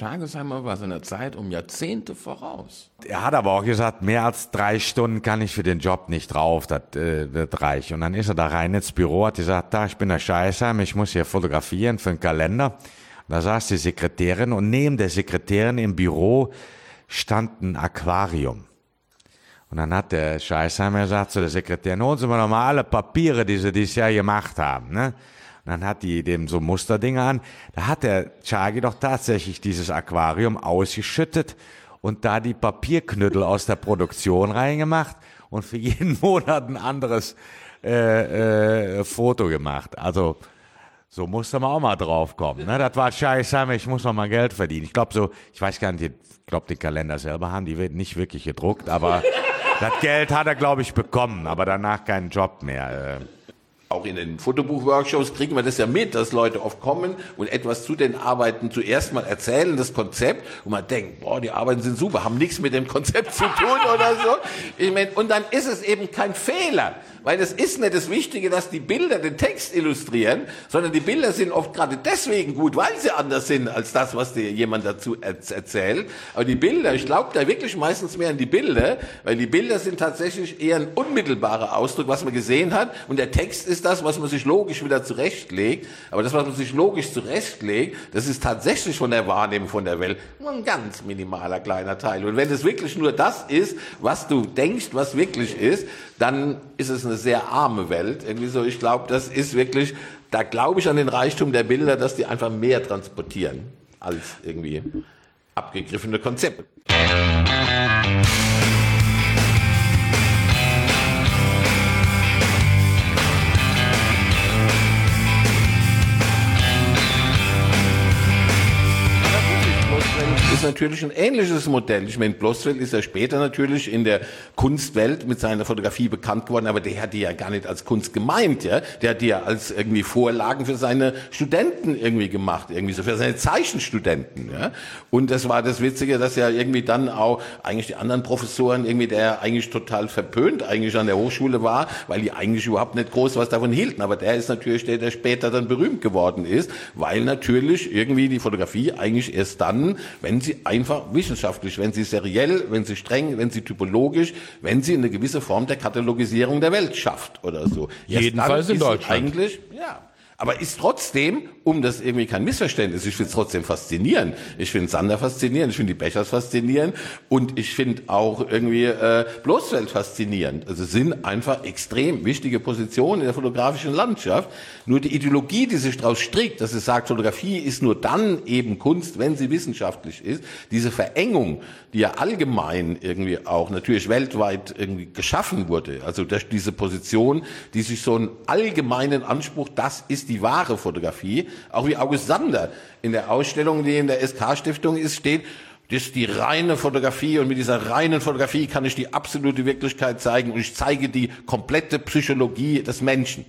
Schagesheimer war seiner Zeit um Jahrzehnte voraus. Er hat aber auch gesagt, mehr als drei Stunden kann ich für den Job nicht drauf, das, äh, das reicht. Und dann ist er da rein ins Büro, hat gesagt, da, ich bin der Scheißheim, ich muss hier fotografieren für einen Kalender. Da saß die Sekretärin und neben der Sekretärin im Büro stand ein Aquarium. Und dann hat der Scheißheimer gesagt zu der Sekretärin, holen Sie mir noch mal alle Papiere, die Sie dieses Jahr gemacht haben. Ne? Dann hat die dem so Musterdinge an. Da hat der Chagi doch tatsächlich dieses Aquarium ausgeschüttet und da die Papierknüttel aus der Produktion reingemacht und für jeden Monat ein anderes äh, äh, Foto gemacht. Also so musste man auch mal drauf kommen. Ne? Das war scheiße, ich muss noch mal Geld verdienen. Ich glaube so, ich weiß gar nicht, ich glaube, den Kalender selber haben die nicht wirklich gedruckt, aber das Geld hat er, glaube ich, bekommen, aber danach keinen Job mehr. Äh auch in den Fotobuch-Workshops kriegen wir das ja mit, dass Leute oft kommen und etwas zu den Arbeiten zuerst mal erzählen, das Konzept, und man denkt, boah, die Arbeiten sind super, haben nichts mit dem Konzept zu tun oder so. Ich mein, und dann ist es eben kein Fehler. Weil es ist nicht das Wichtige, dass die Bilder den Text illustrieren, sondern die Bilder sind oft gerade deswegen gut, weil sie anders sind als das, was dir jemand dazu erzählt. Aber die Bilder, ich glaube da wirklich meistens mehr an die Bilder, weil die Bilder sind tatsächlich eher ein unmittelbarer Ausdruck, was man gesehen hat. Und der Text ist das, was man sich logisch wieder zurechtlegt. Aber das, was man sich logisch zurechtlegt, das ist tatsächlich von der Wahrnehmung von der Welt nur ein ganz minimaler kleiner Teil. Und wenn es wirklich nur das ist, was du denkst, was wirklich ist, dann ist es eine sehr arme Welt. Irgendwie so, ich glaube, das ist wirklich, da glaube ich an den Reichtum der Bilder, dass die einfach mehr transportieren als irgendwie abgegriffene Konzepte. Natürlich ein ähnliches Modell. Ich meine, Blossfeld ist ja später natürlich in der Kunstwelt mit seiner Fotografie bekannt geworden, aber der hat die ja gar nicht als Kunst gemeint, ja. Der hat die ja als irgendwie Vorlagen für seine Studenten irgendwie gemacht, irgendwie so für seine Zeichenstudenten, ja. Und das war das Witzige, dass ja irgendwie dann auch eigentlich die anderen Professoren irgendwie, der eigentlich total verpönt eigentlich an der Hochschule war, weil die eigentlich überhaupt nicht groß was davon hielten. Aber der ist natürlich der, der später dann berühmt geworden ist, weil natürlich irgendwie die Fotografie eigentlich erst dann, wenn sie sie einfach wissenschaftlich, wenn sie seriell, wenn sie streng, wenn sie typologisch, wenn sie eine gewisse Form der Katalogisierung der Welt schafft oder so. Jedenfalls in Deutschland. Eigentlich, ja. Aber ist trotzdem, um das irgendwie kein Missverständnis, ich finde es trotzdem faszinierend. Ich finde Sander faszinierend, ich finde die Bechers faszinierend und ich finde auch irgendwie äh, Bloßfeld faszinierend. Also sind einfach extrem wichtige Positionen in der fotografischen Landschaft. Nur die Ideologie, die sich daraus strickt, dass es sagt, Fotografie ist nur dann eben Kunst, wenn sie wissenschaftlich ist, diese Verengung, die ja allgemein irgendwie auch natürlich weltweit irgendwie geschaffen wurde, also diese Position, die sich so einen allgemeinen Anspruch, das ist die wahre Fotografie. Auch wie August Sander in der Ausstellung, die in der SK-Stiftung ist, steht, das ist die reine Fotografie und mit dieser reinen Fotografie kann ich die absolute Wirklichkeit zeigen und ich zeige die komplette Psychologie des Menschen.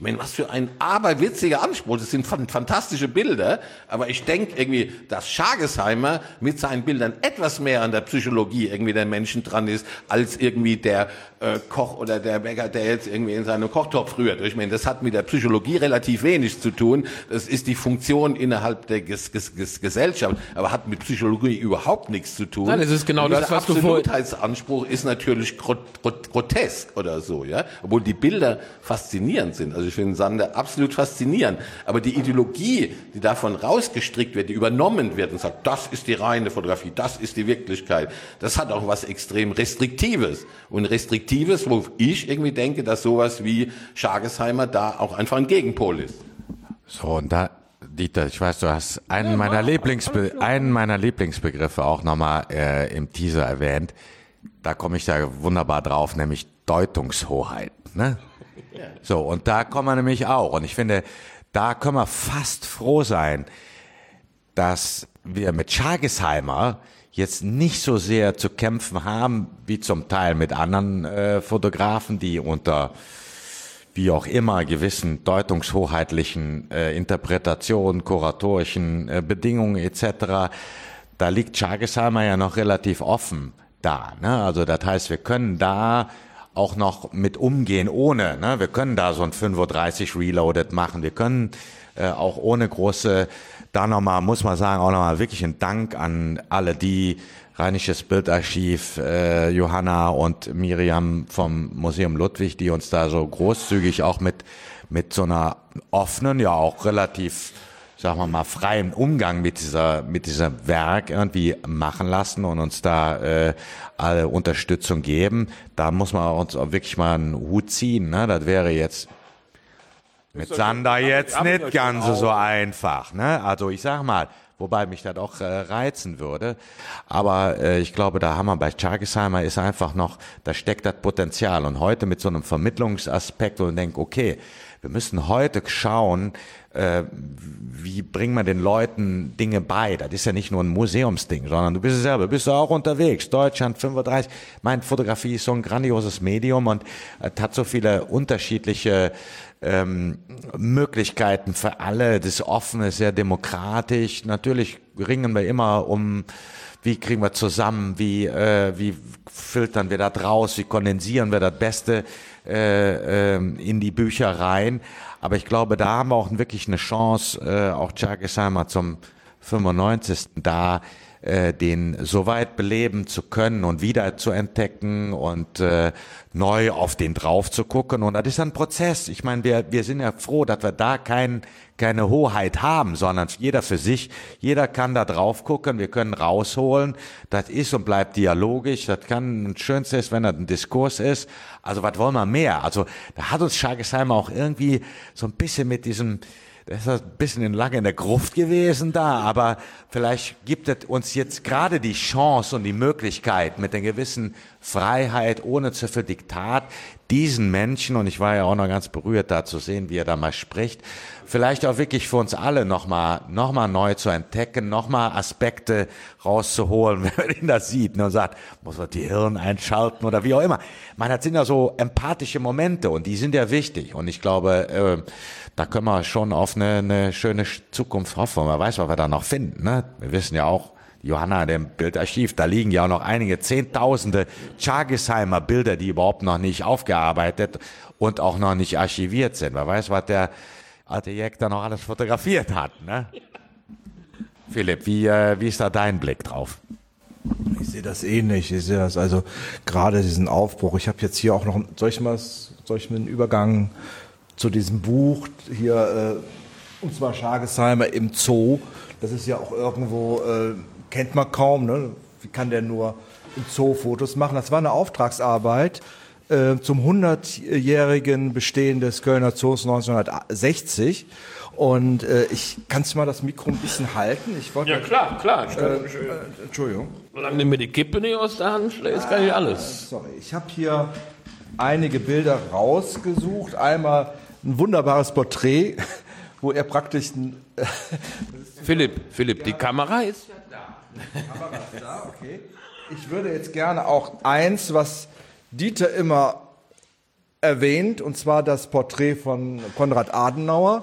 Ich meine, was für ein aberwitziger Anspruch. Das sind fantastische Bilder, aber ich denke irgendwie, dass Schagesheimer mit seinen Bildern etwas mehr an der Psychologie irgendwie der Menschen dran ist, als irgendwie der äh, Koch oder der Bäcker, der jetzt irgendwie in seinem Kochtopf rührt. Ich meine, das hat mit der Psychologie relativ wenig zu tun. Das ist die Funktion innerhalb der Ges Ges Ges Gesellschaft, aber hat mit Psychologie überhaupt nichts zu tun. Nein, es ist genau das, was du vorhin... Absolutheitsanspruch ist natürlich grot grot grotesk oder so, ja, obwohl die Bilder faszinierend sind. Also ich finde Sander absolut faszinierend. Aber die Ideologie, die davon rausgestrickt wird, die übernommen wird und sagt, das ist die reine Fotografie, das ist die Wirklichkeit, das hat auch was extrem Restriktives. Und Restriktives, wo ich irgendwie denke, dass sowas wie Schagesheimer da auch einfach ein Gegenpol ist. So, und da, Dieter, ich weiß, du hast einen meiner, Lieblingsbe einen meiner Lieblingsbegriffe auch nochmal äh, im Teaser erwähnt. Da komme ich da wunderbar drauf, nämlich Deutungshoheit. Ne? So, und da kommen wir nämlich auch. Und ich finde, da können wir fast froh sein, dass wir mit Schagesheimer jetzt nicht so sehr zu kämpfen haben, wie zum Teil mit anderen äh, Fotografen, die unter wie auch immer gewissen deutungshoheitlichen äh, Interpretationen, kuratorischen äh, Bedingungen etc. Da liegt Schagesheimer ja noch relativ offen da. Ne? Also das heißt, wir können da auch noch mit umgehen ohne. Ne? Wir können da so ein 35 Reloaded machen. Wir können äh, auch ohne große da nochmal, muss man sagen, auch nochmal wirklich ein Dank an alle, die Rheinisches Bildarchiv, äh, Johanna und Miriam vom Museum Ludwig, die uns da so großzügig auch mit, mit so einer offenen, ja auch relativ, sagen wir mal, freien Umgang mit dieser, mit diesem Werk irgendwie machen lassen und uns da äh, alle Unterstützung geben. Da muss man uns auch wirklich mal einen Hut ziehen. Ne? Das wäre jetzt mit Sander jetzt nicht ganz so einfach. Ne? Also ich sag mal, wobei mich das auch äh, reizen würde. Aber äh, ich glaube, da haben wir bei Chargesheimer ist einfach noch, da steckt das Potenzial. Und heute mit so einem Vermittlungsaspekt und denke, okay, wir müssen heute schauen, äh, wie bringen wir den Leuten Dinge bei. Das ist ja nicht nur ein Museumsding, sondern du bist ja selber, bist du auch unterwegs. Deutschland 35. Mein Fotografie ist so ein grandioses Medium und äh, hat so viele unterschiedliche ähm, Möglichkeiten für alle. Das Offene ist sehr demokratisch. Natürlich ringen wir immer um, wie kriegen wir zusammen, wie, äh, wie filtern wir das raus, wie kondensieren wir das Beste äh, äh, in die Bücher rein. Aber ich glaube, da haben wir auch wirklich eine Chance, äh, auch Chargesheimer zum 95. da äh, den so weit beleben zu können und wieder zu entdecken und äh, neu auf den drauf zu gucken. Und das ist ein Prozess. Ich meine, wir, wir sind ja froh, dass wir da kein, keine Hoheit haben, sondern jeder für sich. Jeder kann da drauf gucken. Wir können rausholen. Das ist und bleibt dialogisch. Das kann ein schönstes, wenn das ein Diskurs ist. Also was wollen wir mehr? Also da hat uns Schargesheimer auch irgendwie so ein bisschen mit diesem das ist ein bisschen lange in der Gruft gewesen da, aber vielleicht gibt es uns jetzt gerade die Chance und die Möglichkeit mit einer gewissen Freiheit, ohne zu viel Diktat, diesen Menschen, und ich war ja auch noch ganz berührt da zu sehen, wie er da mal spricht, vielleicht auch wirklich für uns alle nochmal noch mal neu zu entdecken, nochmal Aspekte rauszuholen, wenn man ihn da sieht ne, und sagt, muss man die Hirn einschalten oder wie auch immer. Man, das sind ja so empathische Momente und die sind ja wichtig. Und ich glaube, äh, da können wir schon auf eine, eine schöne Zukunft hoffen. Man weiß, was wir da noch finden. Ne? Wir wissen ja auch, Johanna, dem Bildarchiv, da liegen ja auch noch einige Zehntausende Chagesheimer Bilder, die überhaupt noch nicht aufgearbeitet und auch noch nicht archiviert sind. Wer weiß, was der alte Jack da noch alles fotografiert hat. Ne? Philipp, wie, äh, wie ist da dein Blick drauf? Ich sehe das ähnlich. Ich sehe das also gerade diesen Aufbruch. Ich habe jetzt hier auch noch, soll ich mal, soll ich mir einen Übergang zu diesem Buch hier, äh, und zwar Schagesheimer im Zoo. Das ist ja auch irgendwo, äh, kennt man kaum, ne? Wie kann der nur im Zoo Fotos machen? Das war eine Auftragsarbeit äh, zum 100-jährigen Bestehen des Kölner Zoos 1960. Und äh, ich kannst du mal das Mikro ein bisschen halten? Ich wollte ja klar, klar. Äh, äh, Entschuldigung. Solange du mir die Kippe nicht aus der Hand schlägst, kann ich alles. Sorry, ich habe hier einige Bilder rausgesucht. Einmal ein wunderbares Porträt, wo er praktisch ein. Philipp, Philipp, die Kamera ist ja da. Die Kamera ist da, okay. Ich würde jetzt gerne auch eins, was Dieter immer erwähnt, und zwar das Porträt von Konrad Adenauer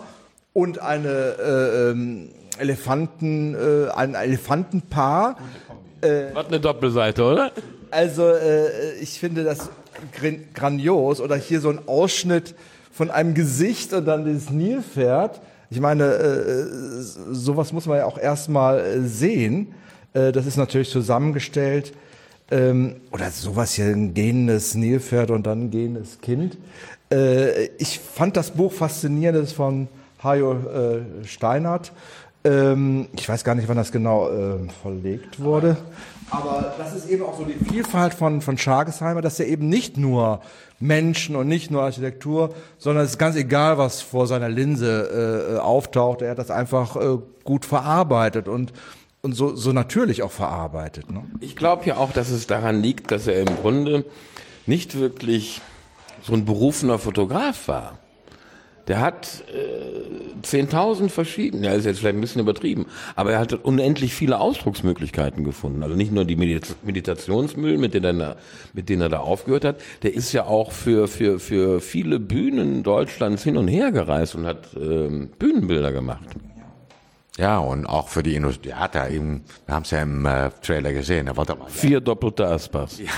und eine äh, ähm, Elefanten, äh, ein Elefantenpaar. Äh, was eine Doppelseite, oder? Also äh, ich finde das grandios. Oder hier so ein Ausschnitt von einem Gesicht und dann dieses Nilpferd. Ich meine, äh, sowas muss man ja auch erstmal äh, sehen. Äh, das ist natürlich zusammengestellt. Ähm, oder sowas hier, ein gähnendes Nilpferd und dann ein gähnendes Kind. Äh, ich fand das Buch faszinierend, das ist von Hajo äh, Steinert. Ähm, ich weiß gar nicht, wann das genau äh, verlegt wurde. Aber das ist eben auch so die Vielfalt von, von Schargesheimer, dass er eben nicht nur Menschen und nicht nur Architektur, sondern es ist ganz egal, was vor seiner Linse äh, auftaucht. Er hat das einfach äh, gut verarbeitet und, und so, so natürlich auch verarbeitet. Ne? Ich glaube ja auch, dass es daran liegt, dass er im Grunde nicht wirklich so ein berufener Fotograf war. Der hat äh, 10.000 verschiedene, ja, ist jetzt vielleicht ein bisschen übertrieben, aber er hat unendlich viele Ausdrucksmöglichkeiten gefunden. Also nicht nur die Medita Meditationsmüll, mit denen, er, mit denen er da aufgehört hat, der ist ja auch für, für, für viele Bühnen Deutschlands hin und her gereist und hat ähm, Bühnenbilder gemacht. Ja, und auch für die Industrie. Hat er eben, wir haben es ja im äh, Trailer gesehen, er wollte mal Vier doppelte Aspas. Ja,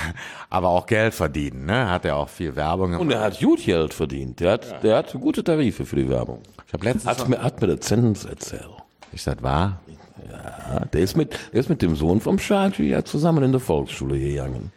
aber auch Geld verdienen, ne? Hat er auch viel Werbung gemacht. Und er hat gut Geld verdient. Der hat, ja. der hat gute Tarife für die Werbung. Ich habe letztens. Hat mir, hat mir der Zens erzählt. Ist das wahr? Ja, der ist mit, der ist mit dem Sohn vom Schaji ja zusammen in der Volksschule gegangen.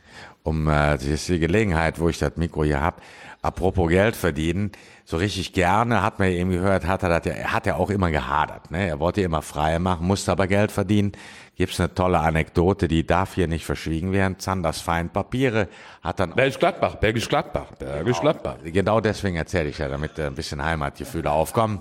Um äh, das ist die Gelegenheit, wo ich das Mikro hier hab. Apropos Geld verdienen, so richtig gerne hat man eben gehört, hat er das ja, er hat ja auch immer gehadert. Ne? Er wollte immer frei machen, musste aber Geld verdienen. Gibt's eine tolle Anekdote, die darf hier nicht verschwiegen werden. Zanders Feinpapiere hat dann Bergisch Gladbach, Bergisch Gladbach, Bergisch Gladbach. Genau deswegen erzähle ich ja, damit äh, ein bisschen Heimatgefühle aufkommen.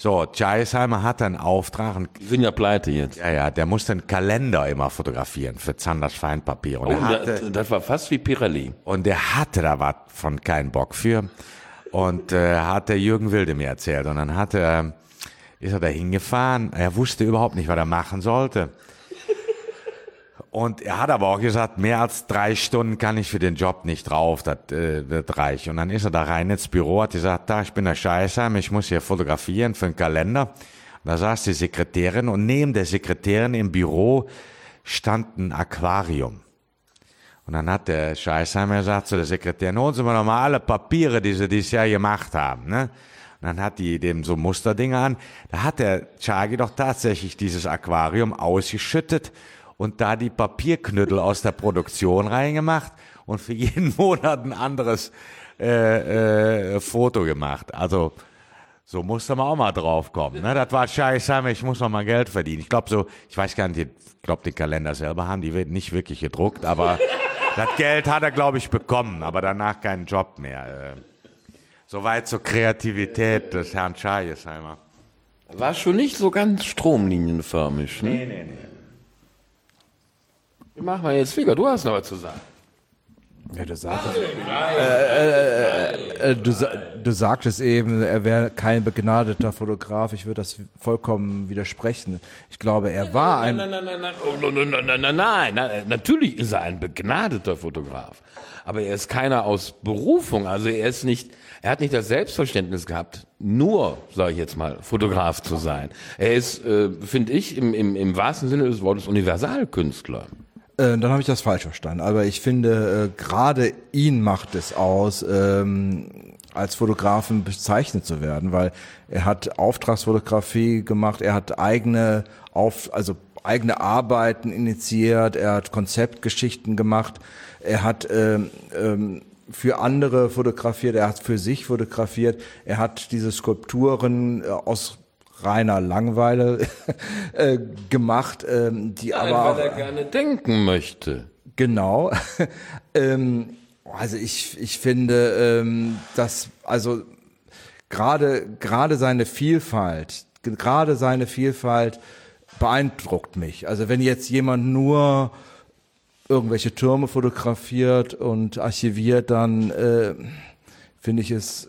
So, Scheisheimer hat einen Auftrag, einen, Die sind ja pleite jetzt. ja, ja, der musste einen Kalender immer fotografieren für Zanders Feinpapier. Und, Oh, hatte, das, das war fast wie Pirelli. und der hatte da was von keinen Bock für. Und äh, hat der Jürgen Wilde mir erzählt. Und dann hat er, ist er da hingefahren. Er wusste überhaupt nicht, was er machen sollte. Und er hat aber auch gesagt, mehr als drei Stunden kann ich für den Job nicht drauf, das äh, reich. Und dann ist er da rein ins Büro, hat gesagt, da, ich bin der Scheißheim, ich muss hier fotografieren für einen Kalender. Und da saß die Sekretärin und neben der Sekretärin im Büro stand ein Aquarium. Und dann hat der Scheißheimer gesagt zu der Sekretärin, holen Sie mir noch mal alle Papiere, die Sie dieses Jahr gemacht haben. Ne? Und dann hat die dem so Musterdinge an. Da hat der Chagi doch tatsächlich dieses Aquarium ausgeschüttet und da die Papierknüttel aus der Produktion reingemacht und für jeden Monat ein anderes äh, äh, Foto gemacht. Also so musste man auch mal drauf kommen. Ne? Das war scheiße, ich muss noch mal Geld verdienen. Ich glaube so, ich weiß gar nicht, ich glaube den Kalender selber haben die wird nicht wirklich gedruckt, aber das Geld hat er glaube ich bekommen, aber danach keinen Job mehr. Äh. Soweit zur Kreativität des Herrn Scheißheimer. War schon nicht so ganz stromlinienförmig. Ne? Nee, nee, nee. Machen wir jetzt, Flieger? Du hast noch was zu sagen. Ja, du sagtest, äh, äh, äh, du, du sagtest eben, er wäre kein begnadeter Fotograf. Ich würde das vollkommen widersprechen. Ich glaube, er war ein. Nein, nein, nein, nein, oh, nein, nein, nein, nein, nein, nein. Natürlich ist er ein begnadeter Fotograf. Aber er ist keiner aus Berufung. Also er ist nicht, er hat nicht das Selbstverständnis gehabt, nur, sage ich jetzt mal, Fotograf zu sein. Er ist, äh, finde ich, im, im, im wahrsten Sinne des Wortes Universalkünstler. Äh, dann habe ich das falsch verstanden. Aber ich finde, äh, gerade ihn macht es aus, ähm, als Fotografen bezeichnet zu werden, weil er hat Auftragsfotografie gemacht, er hat eigene auf, also eigene Arbeiten initiiert, er hat Konzeptgeschichten gemacht, er hat ähm, ähm, für andere fotografiert, er hat für sich fotografiert, er hat diese Skulpturen äh, aus reiner Langeweile äh, gemacht, ähm, die aber auch, weil er gerne denken möchte. Genau. ähm, also ich, ich finde, ähm, dass also gerade gerade seine Vielfalt, gerade seine Vielfalt beeindruckt mich. Also wenn jetzt jemand nur irgendwelche Türme fotografiert und archiviert, dann äh, finde ich es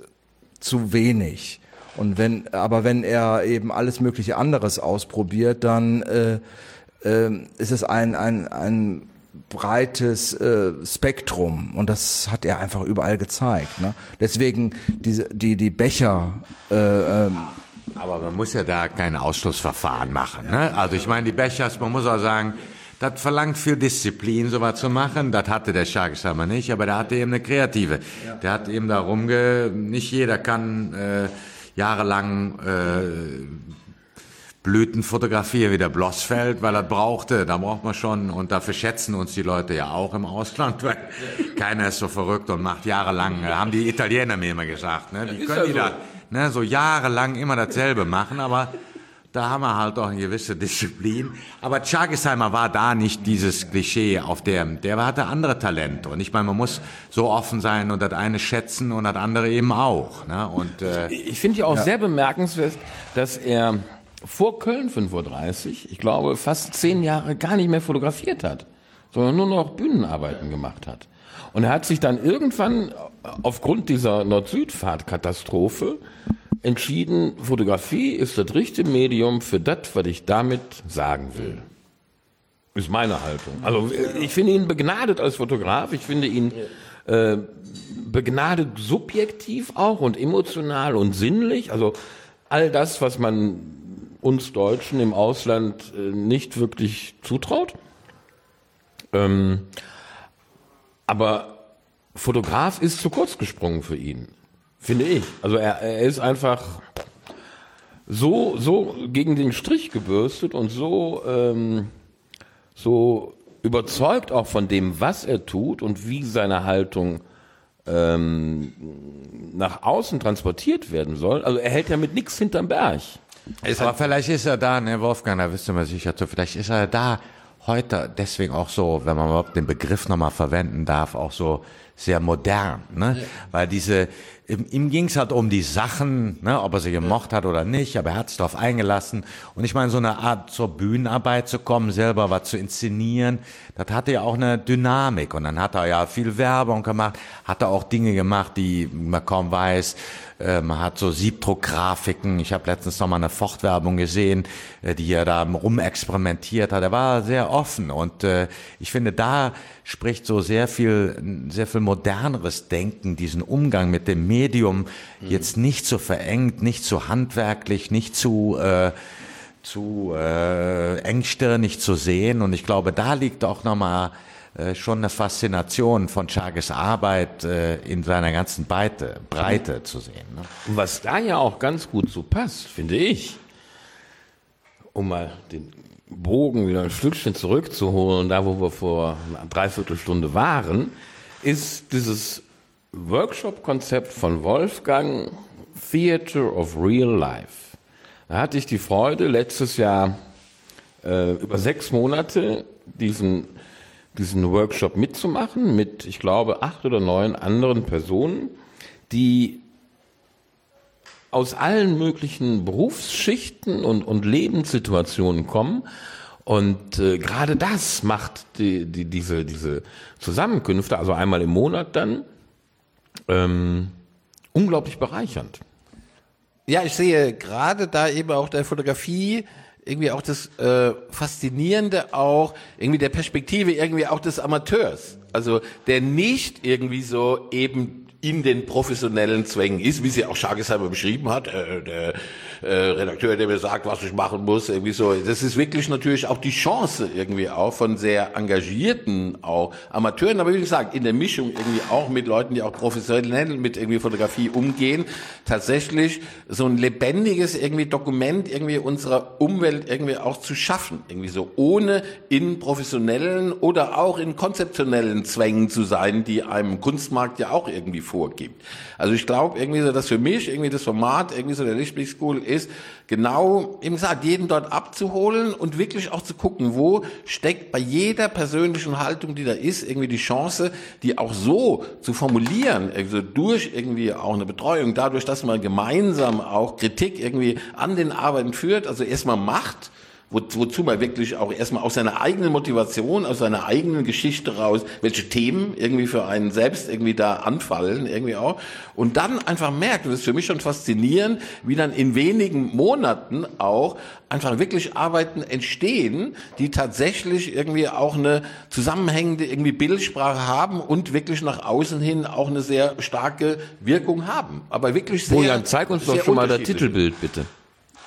zu wenig. Und wenn, aber wenn er eben alles mögliche anderes ausprobiert, dann äh, äh, ist es ein, ein, ein breites äh, Spektrum und das hat er einfach überall gezeigt. Ne? Deswegen diese, die, die Becher, äh, ähm, Aber man muss ja da kein Ausschlussverfahren machen. Ne? Also ich meine, die Bechers, man muss auch sagen, das verlangt viel Disziplin, sowas zu machen. Das hatte der Schargesheimer nicht, aber der hatte eben eine Kreative. Der hat eben da rumge... Nicht jeder kann äh, jahrelang äh, Blüten wie der Blossfeld, weil er brauchte. Da braucht man schon, und dafür schätzen uns die Leute ja auch im Ausland, weil keiner ist so verrückt und macht jahrelang, äh, haben die Italiener mir immer gesagt. Ne? Wie können die da ne, so jahrelang immer dasselbe machen, aber da haben wir halt auch eine gewisse Disziplin. Aber Chagesheimer war da nicht dieses Klischee auf dem, der hatte andere Talente. Und ich meine, man muss so offen sein und das eine schätzen und das andere eben auch. Ne? Und äh, Ich finde ja auch sehr bemerkenswert, dass er vor Köln 35, ich glaube, fast zehn Jahre gar nicht mehr fotografiert hat, sondern nur noch Bühnenarbeiten gemacht hat. Und er hat sich dann irgendwann aufgrund dieser Nord-Süd-Fahrt-Katastrophe entschieden, Fotografie ist das richtige Medium für das, was ich damit sagen will. Ist meine Haltung. Also ich finde ihn begnadet als Fotograf. Ich finde ihn äh, begnadet subjektiv auch und emotional und sinnlich. Also all das, was man uns Deutschen im Ausland äh, nicht wirklich zutraut. Ähm, aber Fotograf ist zu kurz gesprungen für ihn, finde ich. Also er, er ist einfach so, so gegen den Strich gebürstet und so, ähm, so überzeugt auch von dem, was er tut und wie seine Haltung ähm, nach außen transportiert werden soll. Also er hält ja mit nichts hinterm Berg. Aber vielleicht ist er da, ne, Wolfgang, da wisst ihr mal sicher zu, vielleicht ist er da heute deswegen auch so, wenn man überhaupt den Begriff nochmal verwenden darf, auch so sehr modern, ne? Weil diese, ihm, ging es halt um die Sachen, ne, ob er sie gemocht hat oder nicht, aber er hat sich darauf eingelassen. Und ich meine, so eine Art zur Bühnenarbeit zu kommen, selber was zu inszenieren, das hatte ja auch eine Dynamik. Und dann hat er ja viel Werbung gemacht, hat er auch Dinge gemacht, die man kaum weiß, äh, man hat so Siebdruckgrafiken. Ich habe letztens noch mal eine Fortwerbung gesehen, äh, die er da rumexperimentiert hat. Er war sehr offen und äh, ich finde, da spricht so sehr viel, sehr viel moderneres Denken, diesen Umgang mit dem Medium mhm. jetzt nicht so verengt, nicht so handwerklich, nicht zu äh, zu äh, engstirnig zu sehen. Und ich glaube, da liegt auch nochmal äh, schon eine Faszination von Chages Arbeit äh, in seiner ganzen Breite, Breite zu sehen. Ne? Und was da ja auch ganz gut so passt, finde ich, um mal den Bogen wieder ein Stückchen zurückzuholen, da wo wir vor einer Dreiviertelstunde waren, ist dieses Workshop-Konzept von Wolfgang Theater of Real Life. Da hatte ich die Freude, letztes Jahr äh, über sechs Monate diesen diesen Workshop mitzumachen mit, ich glaube, acht oder neun anderen Personen, die aus allen möglichen Berufsschichten und, und Lebenssituationen kommen. Und äh, gerade das macht die, die, diese, diese Zusammenkünfte, also einmal im Monat dann, ähm, unglaublich bereichernd. Ja, ich sehe gerade da eben auch der Fotografie irgendwie auch das äh, Faszinierende auch, irgendwie der Perspektive irgendwie auch des Amateurs. Also der nicht irgendwie so eben in den professionellen Zwängen ist, wie sie auch Schargesheimer beschrieben hat, äh, der äh, Redakteur, der mir sagt, was ich machen muss, irgendwie so. Das ist wirklich natürlich auch die Chance irgendwie auch von sehr engagierten auch Amateuren, aber wie gesagt, in der Mischung irgendwie auch mit Leuten, die auch professionell mit irgendwie Fotografie umgehen, tatsächlich so ein lebendiges irgendwie Dokument irgendwie unserer Umwelt irgendwie auch zu schaffen, irgendwie so, ohne in professionellen oder auch in konzeptionellen Zwängen zu sein, die einem Kunstmarkt ja auch irgendwie vorgibt. Also ich glaube irgendwie so, dass für mich irgendwie das Format irgendwie so der Lichtblick School ist, genau, eben gesagt, jeden dort abzuholen und wirklich auch zu gucken, wo steckt bei jeder persönlichen Haltung, die da ist, irgendwie die Chance, die auch so zu formulieren, also durch irgendwie auch eine Betreuung, dadurch, dass man gemeinsam auch Kritik irgendwie an den Arbeiten führt, also erstmal macht, wo, wozu man wirklich auch erstmal aus seiner eigenen Motivation, aus seiner eigenen Geschichte raus, welche Themen irgendwie für einen selbst irgendwie da anfallen, irgendwie auch. Und dann einfach merkt, und das ist für mich schon faszinierend, wie dann in wenigen Monaten auch einfach wirklich Arbeiten entstehen, die tatsächlich irgendwie auch eine zusammenhängende irgendwie Bildsprache haben und wirklich nach außen hin auch eine sehr starke Wirkung haben. Aber wirklich sehr. Bojan, zeig uns doch schon mal das Titelbild, bitte.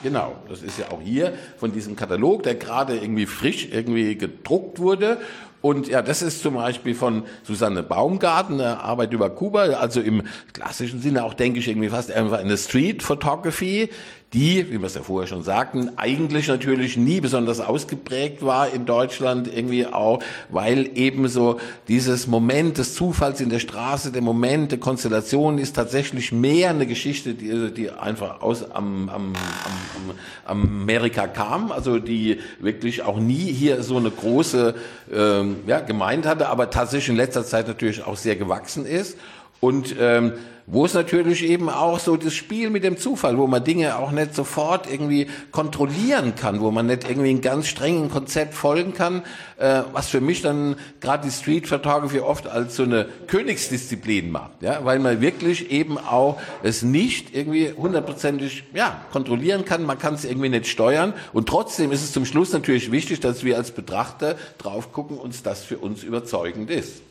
Genau, das ist ja auch hier von diesem Katalog, der gerade irgendwie frisch irgendwie gedruckt wurde. Und ja, das ist zum Beispiel von Susanne Baumgarten, eine Arbeit über Kuba, also im klassischen Sinne auch, denke ich, irgendwie fast einfach eine Street Photography, die, wie wir es ja vorher schon sagten, eigentlich natürlich nie besonders ausgeprägt war in Deutschland irgendwie auch, weil eben so dieses Moment des Zufalls in der Straße, der Moment der Konstellation ist tatsächlich mehr eine Geschichte, die, die einfach aus am, am, am, am Amerika kam, also die wirklich auch nie hier so eine große ähm, ja, gemeint hatte, aber tatsächlich in letzter Zeit natürlich auch sehr gewachsen ist. Und ähm, wo es natürlich eben auch so das Spiel mit dem Zufall, wo man Dinge auch nicht sofort irgendwie kontrollieren kann, wo man nicht irgendwie ein ganz strengen Konzept folgen kann, äh, was für mich dann gerade die Street Photography oft als so eine Königsdisziplin macht, ja, weil man wirklich eben auch es nicht irgendwie hundertprozentig ja kontrollieren kann, man kann es irgendwie nicht steuern und trotzdem ist es zum Schluss natürlich wichtig, dass wir als Betrachter drauf gucken, uns das für uns überzeugend ist.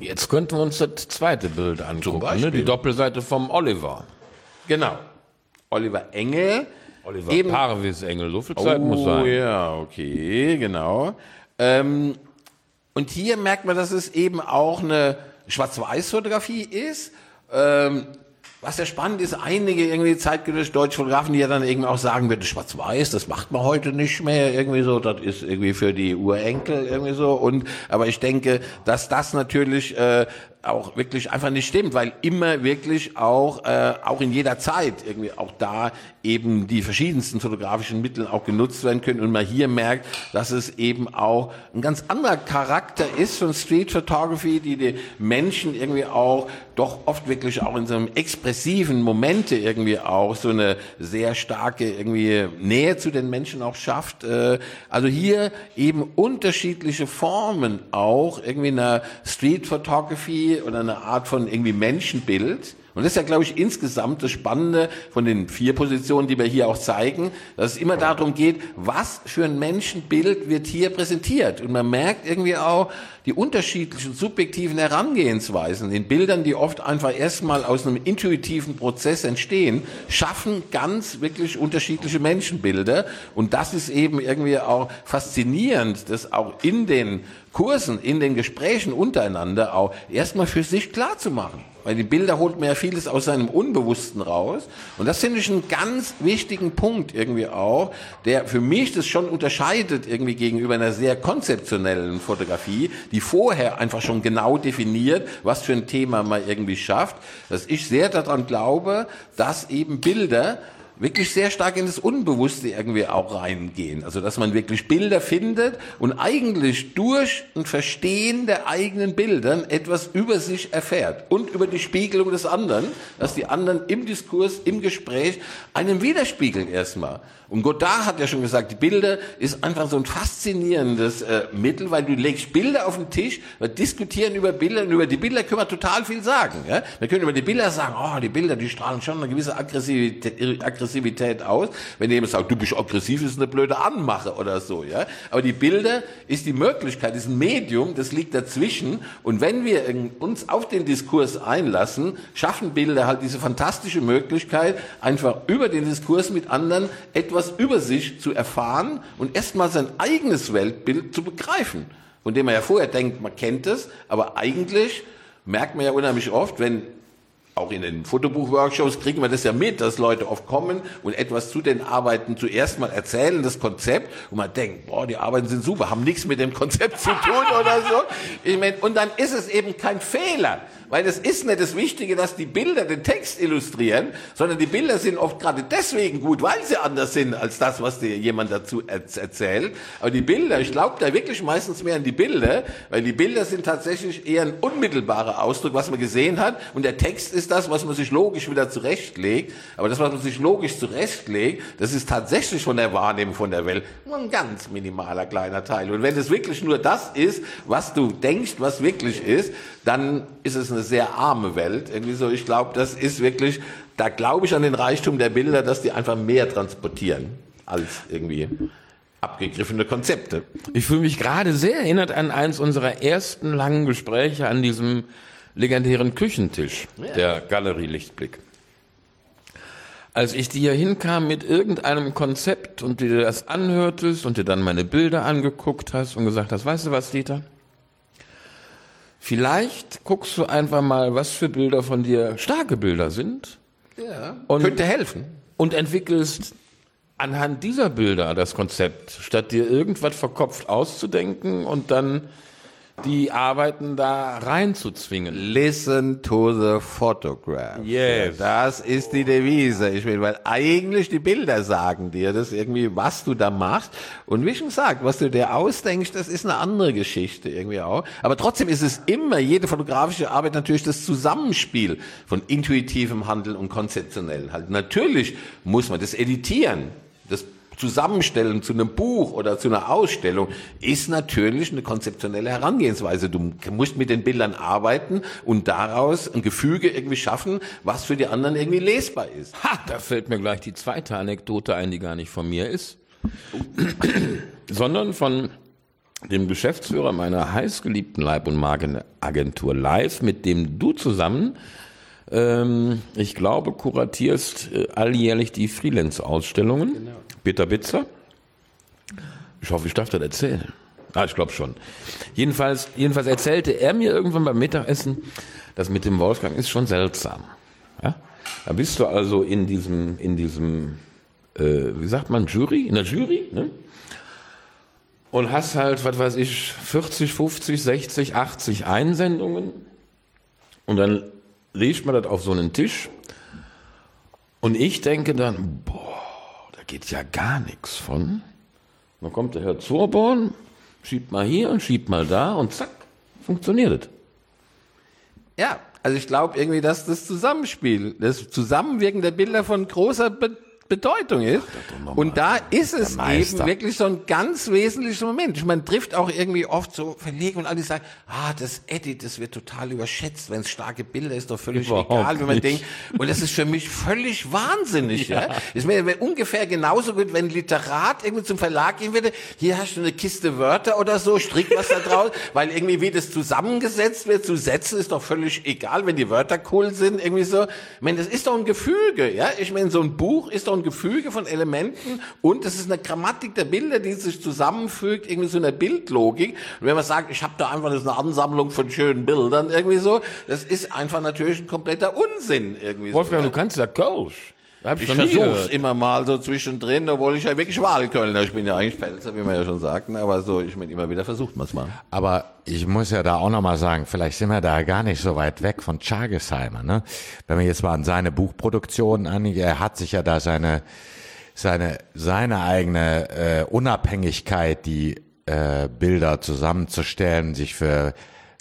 Jetzt könnten wir uns das zweite Bild angucken, ne? die Doppelseite vom Oliver. Genau. Oliver Engel. Oliver eben, Parvis Engel, so viel Zeit oh, muss sein. ja, okay, genau. Ähm, und hier merkt man, dass es eben auch eine Schwarz-Weiß-Fotografie ist. Ähm, was ja spannend ist, einige irgendwie zeitgenössische deutsche Fotografen, die ja dann irgendwie auch sagen würden, schwarz-weiß, das macht man heute nicht mehr, irgendwie so, das ist irgendwie für die Urenkel irgendwie so. Und aber ich denke, dass das natürlich äh, auch wirklich einfach nicht stimmt, weil immer wirklich auch äh, auch in jeder Zeit irgendwie auch da eben die verschiedensten fotografischen Mittel auch genutzt werden können und man hier merkt, dass es eben auch ein ganz anderer Charakter ist von Street Photography, die die Menschen irgendwie auch doch oft wirklich auch in so einem expressiven Momente irgendwie auch so eine sehr starke irgendwie Nähe zu den Menschen auch schafft. Äh, also hier eben unterschiedliche Formen auch irgendwie einer Street Photography oder eine Art von irgendwie Menschenbild. Und das ist ja, glaube ich, insgesamt das Spannende von den vier Positionen, die wir hier auch zeigen, dass es immer darum geht, was für ein Menschenbild wird hier präsentiert. Und man merkt irgendwie auch die unterschiedlichen subjektiven Herangehensweisen in Bildern, die oft einfach erstmal aus einem intuitiven Prozess entstehen, schaffen ganz wirklich unterschiedliche Menschenbilder. Und das ist eben irgendwie auch faszinierend, dass auch in den Kursen, in den Gesprächen untereinander auch erstmal für sich klar zu machen. Weil die Bilder holt man ja vieles aus seinem Unbewussten raus. Und das finde ich einen ganz wichtigen Punkt irgendwie auch, der für mich das schon unterscheidet irgendwie gegenüber einer sehr konzeptionellen Fotografie, die vorher einfach schon genau definiert, was für ein Thema man irgendwie schafft, dass ich sehr daran glaube, dass eben Bilder wirklich sehr stark in das Unbewusste irgendwie auch reingehen. Also dass man wirklich Bilder findet und eigentlich durch ein Verstehen der eigenen Bildern etwas über sich erfährt und über die Spiegelung des anderen, dass die anderen im Diskurs, im Gespräch einen widerspiegeln erstmal. Und Godard hat ja schon gesagt, die Bilder ist einfach so ein faszinierendes äh, Mittel, weil du legst Bilder auf den Tisch, wir diskutieren über Bilder und über die Bilder können wir total viel sagen. Ja? Wir können über die Bilder sagen, oh, die Bilder, die strahlen schon eine gewisse Aggressivität, Aggressivität aus. Wenn jemand sagt, du bist aggressiv, ist eine blöde Anmache oder so. Ja? Aber die Bilder ist die Möglichkeit, ist ein Medium, das liegt dazwischen. Und wenn wir uns auf den Diskurs einlassen, schaffen Bilder halt diese fantastische Möglichkeit, einfach über den Diskurs mit anderen etwas etwas über sich zu erfahren und erstmal sein eigenes Weltbild zu begreifen. Von dem man ja vorher denkt, man kennt es, aber eigentlich merkt man ja unheimlich oft, wenn auch in den Fotobuch-Workshops kriegen wir das ja mit, dass Leute oft kommen und etwas zu den Arbeiten zuerst mal erzählen, das Konzept, und man denkt, boah, die Arbeiten sind super, haben nichts mit dem Konzept zu tun oder so. Ich mein, und dann ist es eben kein Fehler. Weil es ist nicht das Wichtige, dass die Bilder den Text illustrieren, sondern die Bilder sind oft gerade deswegen gut, weil sie anders sind als das, was dir jemand dazu erzählt. Aber die Bilder, ich glaube da wirklich meistens mehr an die Bilder, weil die Bilder sind tatsächlich eher ein unmittelbarer Ausdruck, was man gesehen hat. Und der Text ist das, was man sich logisch wieder zurechtlegt. Aber das, was man sich logisch zurechtlegt, das ist tatsächlich von der Wahrnehmung von der Welt nur ein ganz minimaler kleiner Teil. Und wenn es wirklich nur das ist, was du denkst, was wirklich ist, dann ist es eine sehr arme Welt. Irgendwie so, ich glaube, das ist wirklich, da glaube ich an den Reichtum der Bilder, dass die einfach mehr transportieren als irgendwie abgegriffene Konzepte. Ich fühle mich gerade sehr erinnert an eins unserer ersten langen Gespräche an diesem legendären Küchentisch ja. der Galerie Lichtblick. Als ich dir hinkam mit irgendeinem Konzept und dir das anhörtest und dir dann meine Bilder angeguckt hast und gesagt hast, weißt du was, Dieter? Vielleicht guckst du einfach mal, was für Bilder von dir starke Bilder sind. Ja, und, könnte helfen. Und entwickelst anhand dieser Bilder das Konzept, statt dir irgendwas verkopft auszudenken und dann die Arbeiten da reinzuzwingen. Listen to the photograph. Yes. Das ist die Devise. Ich will, weil eigentlich die Bilder sagen dir das irgendwie, was du da machst. Und wie schon gesagt, was du dir ausdenkst, das ist eine andere Geschichte irgendwie auch. Aber trotzdem ist es immer, jede fotografische Arbeit natürlich das Zusammenspiel von intuitivem Handeln und konzeptionellen Halt. Natürlich muss man das editieren. Das Zusammenstellen zu einem Buch oder zu einer Ausstellung ist natürlich eine konzeptionelle Herangehensweise. Du musst mit den Bildern arbeiten und daraus ein Gefüge irgendwie schaffen, was für die anderen irgendwie lesbar ist. Ha, da fällt mir gleich die zweite Anekdote ein, die gar nicht von mir ist, sondern von dem Geschäftsführer meiner heißgeliebten Leib- und Magenagentur Live, mit dem du zusammen ähm, ich glaube, kuratierst äh, alljährlich die Freelance-Ausstellungen. Genau. Peter Bitzer. Ich hoffe, ich darf das erzählen. Ah, ich glaube schon. Jedenfalls, jedenfalls erzählte er mir irgendwann beim Mittagessen, das mit dem Wolfgang ist schon seltsam. Ja? Da bist du also in diesem, in diesem, äh, wie sagt man, Jury, in der Jury, ne? Und hast halt, was weiß ich, 40, 50, 60, 80 Einsendungen. Und dann legt man das auf so einen Tisch. Und ich denke dann, boah, geht ja gar nichts von. Dann kommt der Herr Zurborn, schiebt mal hier und schiebt mal da und zack, funktioniert es. Ja, also ich glaube irgendwie, dass das Zusammenspiel, das Zusammenwirken der Bilder von großer Be Bedeutung ist. Und da ist es eben wirklich so ein ganz wesentlicher Moment. Man trifft auch irgendwie oft so Verleger und alle sagen, ah, das Edit, das wird total überschätzt. Wenn es starke Bilder ist, doch völlig Überhaupt egal, wenn man nicht. denkt, und das ist für mich völlig wahnsinnig. Ja. Das wäre ungefähr genauso gut, wenn ein Literat irgendwie zum Verlag gehen würde, hier hast du eine Kiste Wörter oder so, strick was da draus, weil irgendwie wie das zusammengesetzt wird, zu setzen ist doch völlig egal, wenn die Wörter cool sind, irgendwie so. Ich meine, das ist doch ein Gefüge, ja. Ich meine, so ein Buch ist doch ein Gefüge von Elementen und das ist eine Grammatik der Bilder, die sich zusammenfügt, irgendwie so eine Bildlogik. Und wenn man sagt, ich habe da einfach das eine Ansammlung von schönen Bildern, irgendwie so, das ist einfach natürlich ein kompletter Unsinn, irgendwie Wolfgang, so. du kannst ja Kölsch. Hab Ich nie versuch's gehört. immer mal so zwischendrin, obwohl ich ja wirklich Wahlkölner, ich bin ja eigentlich Pelzer, wie man ja schon sagt, ne, aber so, ich meine, immer wieder versucht man's mal. Aber ich muss ja da auch nochmal sagen, vielleicht sind wir da gar nicht so weit weg von Chagesheimer. Ne? Wenn wir jetzt mal an seine Buchproduktion an, er hat sich ja da seine, seine, seine eigene äh, Unabhängigkeit, die äh, Bilder zusammenzustellen, sich für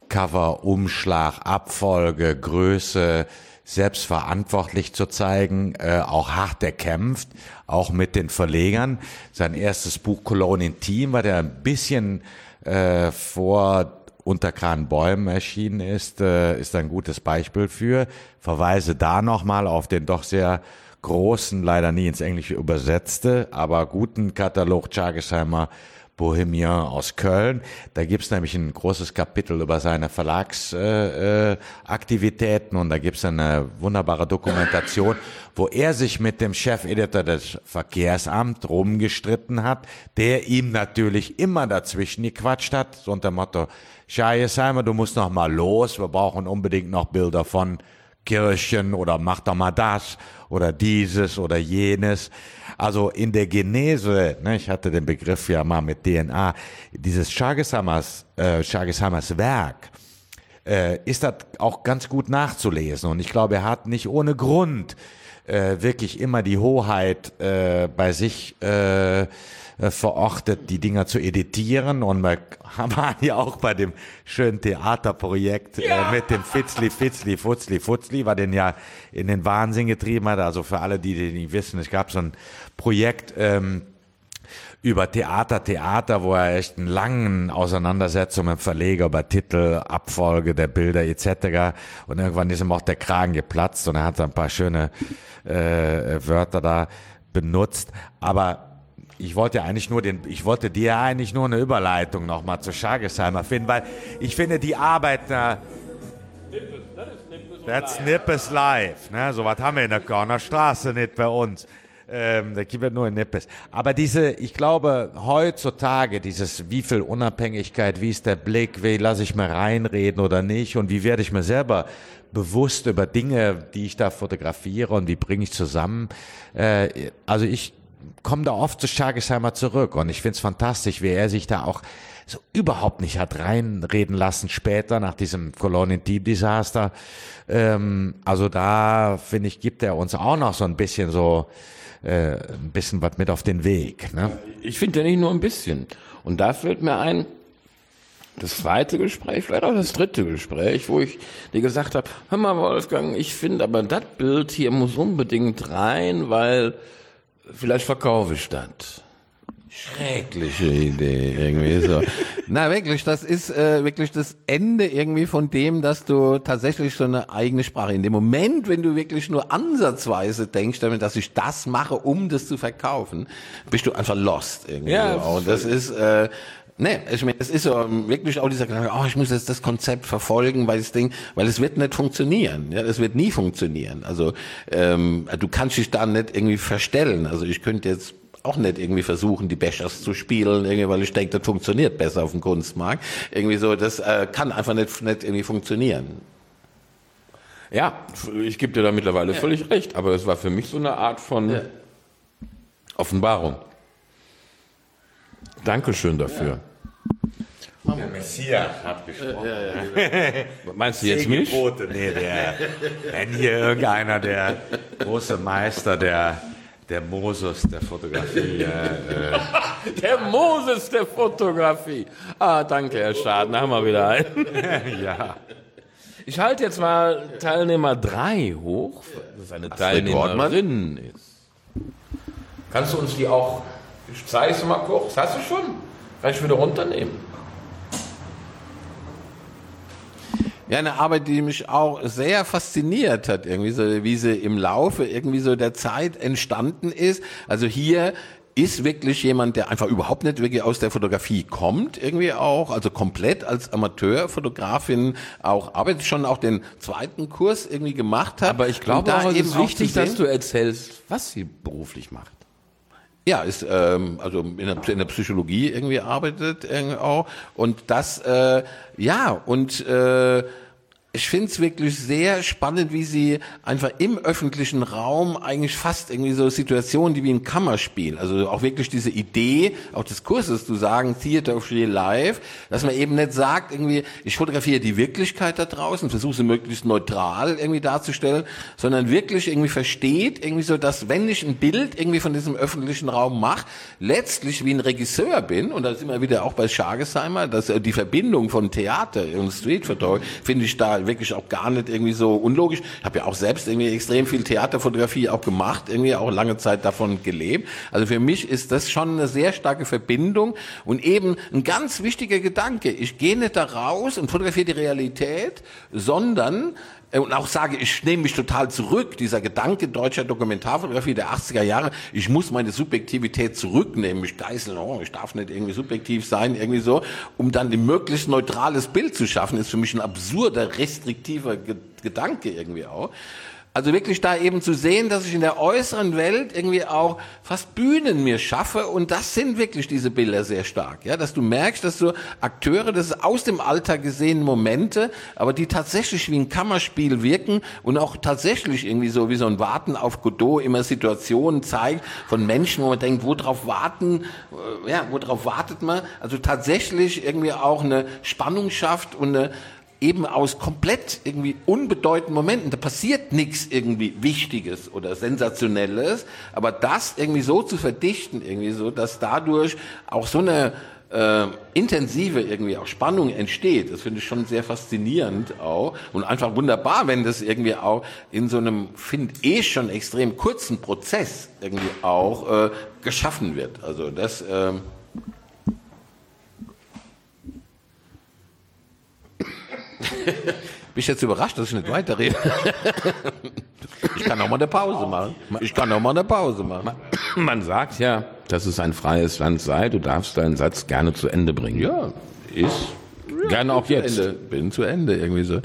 Cover, Umschlag, Abfolge, Größe selbst verantwortlich zu zeigen, äh, auch hart erkämpft, auch mit den Verlegern. Sein erstes Buch Cologne Intim, war der ein bisschen äh, vor unter Kranbäumen erschienen ist, äh, ist ein gutes Beispiel für. Verweise da nochmal auf den doch sehr großen, leider nie ins Englische übersetzte, aber guten Katalog Chagesheimer Bohemian aus Köln. Da gibt's nämlich ein großes Kapitel über seine Verlagsaktivitäten äh, Aktivitäten und da gibt's eine wunderbare Dokumentation, wo er sich mit dem Chefeditor des Verkehrsamts rumgestritten hat, der ihm natürlich immer dazwischen gequatscht hat, so unter dem Motto, Scheißheimer, du musst noch mal los, wir brauchen unbedingt noch Bilder von Kirchen oder mach doch mal das oder dieses oder jenes. Also in der Genese, ne, ich hatte den Begriff ja mal mit DNA, dieses Chageshammers, äh, Werk, äh, ist das auch ganz gut nachzulesen. Und ich glaube, er hat nicht ohne Grund äh, wirklich immer die Hoheit äh, bei sich äh, äh, verortet, die Dinger zu editieren. Und wir waren ja auch bei dem schönen Theaterprojekt äh, mit dem Fitzli, Fitzli, Futzli, Futzli, war den ja in den Wahnsinn getrieben hat. Also für alle, die die nicht wissen, es gab so ein Projekt, ähm, über Theater, Theater, wo er echt einen langen Auseinandersetzung mit Verleger über Titel, Abfolge der Bilder etc. Und irgendwann ist ihm auch der Kragen geplatzt und er hat ein paar schöne äh, Wörter da benutzt. Aber ich wollte eigentlich nur den, ich wollte dir eigentlich nur eine Überleitung nochmal zu Schagesheimer finden, weil ich finde die Arbeit da, That's Nippes live. Ne? So was haben wir in der Körnerstraße nicht bei uns. Ähm, da gibt es nur in Nippes. Aber diese, ich glaube, heutzutage dieses, wie viel Unabhängigkeit, wie ist der Blick, wie lasse ich mir reinreden oder nicht und wie werde ich mir selber bewusst über Dinge, die ich da fotografiere und wie bringe ich zusammen. Äh, also ich komme da oft zu Schagesheimer zurück und ich finde es fantastisch, wie er sich da auch so überhaupt nicht hat reinreden lassen später nach diesem Colonial Deep Desaster. Ähm, also da finde ich, gibt er uns auch noch so ein bisschen so äh, ein bisschen was mit auf den Weg. Ne? Ich finde ja nicht nur ein bisschen. Und da fällt mir ein, das zweite Gespräch, vielleicht auch das dritte Gespräch, wo ich dir gesagt habe, hör mal Wolfgang, ich finde aber das Bild hier muss unbedingt rein, weil vielleicht verkaufe ich das. Schreckliche Idee, irgendwie so. Na wirklich, das ist äh, wirklich das Ende irgendwie von dem, dass du tatsächlich so eine eigene Sprache. In dem Moment, wenn du wirklich nur ansatzweise denkst, damit, dass ich das mache, um das zu verkaufen, bist du einfach lost irgendwie. Ja, so. Und das ist äh, Nee, ich meine, es ist so wirklich auch dieser Gedanke, oh, ich muss jetzt das Konzept verfolgen, weil das Ding, weil es wird nicht funktionieren. Ja, es wird nie funktionieren. Also ähm, du kannst dich da nicht irgendwie verstellen. Also ich könnte jetzt auch nicht irgendwie versuchen, die Bechers zu spielen, irgendwie, weil ich denke, das funktioniert besser auf dem Kunstmarkt. Irgendwie so, das äh, kann einfach nicht, nicht irgendwie funktionieren. Ja, ich gebe dir da mittlerweile völlig recht, aber es war für mich so eine Art von Offenbarung. Dankeschön dafür. Der Messias hat gesprochen. Meinst du jetzt mich? Gebote, nee, der, wenn hier irgendeiner, der große Meister der, der Moses der Fotografie, äh, äh, Der Moses der Fotografie. Ah, danke, Herr Schaden, da haben wir wieder einen. ja. Ich halte jetzt mal Teilnehmer 3 hoch, dass eine Teilnehmerin ist. Kannst du uns die auch, zeige es mal kurz, hast du schon? Kann ich wieder runternehmen? Ja, eine Arbeit, die mich auch sehr fasziniert hat, irgendwie so, wie sie im Laufe irgendwie so der Zeit entstanden ist. Also hier ist wirklich jemand, der einfach überhaupt nicht wirklich aus der Fotografie kommt, irgendwie auch, also komplett als Amateurfotografin auch arbeitet, schon auch den zweiten Kurs irgendwie gemacht hat. Aber ich glaube da auch, es eben ist wichtig, dass du erzählst, was sie beruflich macht. Ja, ist ähm, also in der, in der Psychologie irgendwie arbeitet irgendwie auch. Und das äh, ja und äh, ich finde es wirklich sehr spannend, wie sie einfach im öffentlichen Raum eigentlich fast irgendwie so Situationen, die wie ein Kammerspiel, also auch wirklich diese Idee, auch des Kurses zu sagen, Theater of Real Life, dass man eben nicht sagt, irgendwie, ich fotografiere die Wirklichkeit da draußen, versuche sie möglichst neutral irgendwie darzustellen, sondern wirklich irgendwie versteht, irgendwie so, dass wenn ich ein Bild irgendwie von diesem öffentlichen Raum mache, letztlich wie ein Regisseur bin, und da sind wir wieder auch bei Schargesheimer, dass äh, die Verbindung von Theater und Street finde ich da wirklich auch gar nicht irgendwie so unlogisch. Ich habe ja auch selbst irgendwie extrem viel Theaterfotografie auch gemacht, irgendwie auch lange Zeit davon gelebt. Also für mich ist das schon eine sehr starke Verbindung und eben ein ganz wichtiger Gedanke. Ich gehe nicht da raus und fotografiere die Realität, sondern und auch sage, ich nehme mich total zurück, dieser Gedanke deutscher Dokumentarfotografie der 80er Jahre, ich muss meine Subjektivität zurücknehmen, mich geißeln, oh, ich darf nicht irgendwie subjektiv sein, irgendwie so, um dann ein möglichst neutrales Bild zu schaffen, ist für mich ein absurder, restriktiver Ge Gedanke irgendwie auch. Also wirklich da eben zu sehen, dass ich in der äußeren Welt irgendwie auch fast Bühnen mir schaffe und das sind wirklich diese Bilder sehr stark, ja, dass du merkst, dass so Akteure, das ist aus dem Alltag gesehen Momente, aber die tatsächlich wie ein Kammerspiel wirken und auch tatsächlich irgendwie so wie so ein Warten auf Godot immer Situationen zeigt von Menschen, wo man denkt, worauf warten, äh, ja, worauf wartet man? Also tatsächlich irgendwie auch eine Spannung schafft und eine eben aus komplett irgendwie unbedeutenden Momenten, da passiert nichts irgendwie Wichtiges oder Sensationelles, aber das irgendwie so zu verdichten, irgendwie so, dass dadurch auch so eine äh, intensive irgendwie auch Spannung entsteht. Das finde ich schon sehr faszinierend auch und einfach wunderbar, wenn das irgendwie auch in so einem, finde ich, schon extrem kurzen Prozess irgendwie auch äh, geschaffen wird. Also das... ähm, Bist jetzt überrascht, dass ich nicht weiterrede? Ich kann auch mal eine Pause machen. Ich kann auch mal eine Pause machen. Man sagt ja, dass es ein freies Land sei, du darfst deinen Satz gerne zu Ende bringen. Ja, Ist gerne auch jetzt. Ende. Bin zu Ende irgendwie so.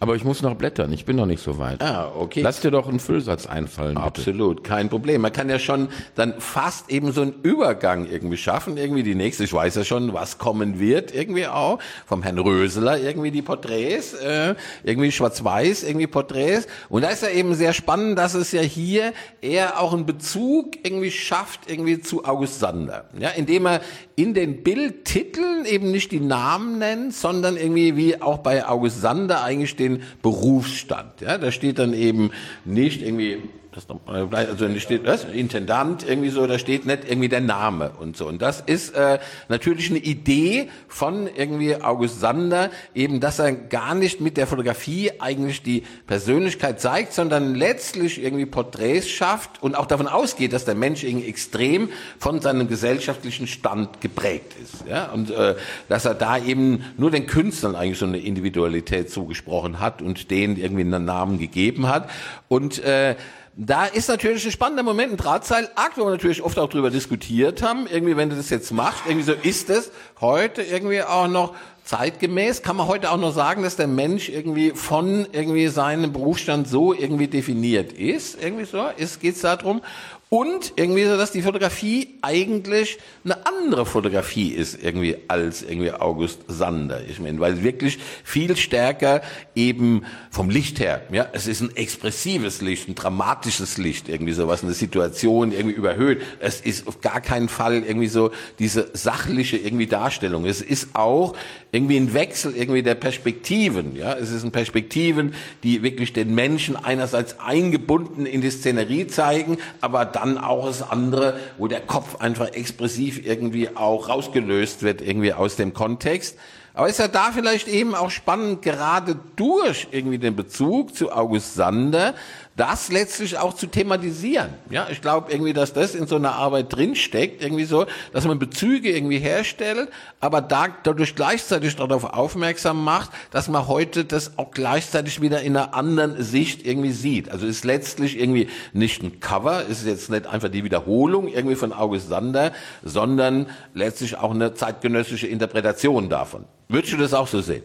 Aber ich muss noch blättern, ich bin noch nicht so weit. Ah, okay. Lass dir doch einen Füllsatz einfallen, bitte. Absolut, kein Problem. Man kann ja schon dann fast eben so einen Übergang irgendwie schaffen, irgendwie die nächste, ich weiß ja schon, was kommen wird, irgendwie auch, vom Herrn Röseler irgendwie die Porträts, äh, irgendwie schwarz-weiß, irgendwie Porträts. Und da ist ja eben sehr spannend, dass es ja hier eher auch einen Bezug irgendwie schafft, irgendwie zu August Sander. Ja, indem er in den Bildtiteln eben nicht die Namen nennt, sondern irgendwie wie auch bei August Sander eigentlich den Berufsstand. Ja, da steht dann eben nicht irgendwie das also steht was Intendant irgendwie so, da steht nicht irgendwie der Name und so. Und das ist äh, natürlich eine Idee von irgendwie August Sander, eben, dass er gar nicht mit der Fotografie eigentlich die Persönlichkeit zeigt, sondern letztlich irgendwie Porträts schafft und auch davon ausgeht, dass der Mensch irgendwie extrem von seinem gesellschaftlichen Stand geprägt ist. Ja? Und äh, dass er da eben nur den Künstlern eigentlich so eine Individualität zugesprochen hat und denen irgendwie einen Namen gegeben hat. Und äh, da ist natürlich ein spannender Moment, ein Drahtseilakt, wo wir natürlich oft auch drüber diskutiert haben. Irgendwie, wenn du das jetzt machst, irgendwie so ist es heute irgendwie auch noch zeitgemäß. Kann man heute auch noch sagen, dass der Mensch irgendwie von irgendwie seinem Berufsstand so irgendwie definiert ist? Irgendwie so? Ist, geht's darum? Und irgendwie so, dass die Fotografie eigentlich eine andere Fotografie ist irgendwie als irgendwie August Sander. Ich meine, weil wirklich viel stärker eben vom Licht her, ja, es ist ein expressives Licht, ein dramatisches Licht, irgendwie sowas, eine Situation irgendwie überhöht. Es ist auf gar keinen Fall irgendwie so diese sachliche irgendwie Darstellung. Es ist auch irgendwie ein Wechsel irgendwie der Perspektiven, ja. Es ist ein Perspektiven, die wirklich den Menschen einerseits eingebunden in die Szenerie zeigen, aber dann auch das andere, wo der Kopf einfach expressiv irgendwie auch rausgelöst wird, irgendwie aus dem Kontext. Aber ist ja da vielleicht eben auch spannend, gerade durch irgendwie den Bezug zu August Sander, das letztlich auch zu thematisieren. Ja, ich glaube irgendwie, dass das in so einer Arbeit drinsteckt, irgendwie so, dass man Bezüge irgendwie herstellt, aber da, dadurch gleichzeitig darauf aufmerksam macht, dass man heute das auch gleichzeitig wieder in einer anderen Sicht irgendwie sieht. Also ist letztlich irgendwie nicht ein Cover, ist jetzt nicht einfach die Wiederholung irgendwie von August Sander, sondern letztlich auch eine zeitgenössische Interpretation davon. Würdest du das auch so sehen?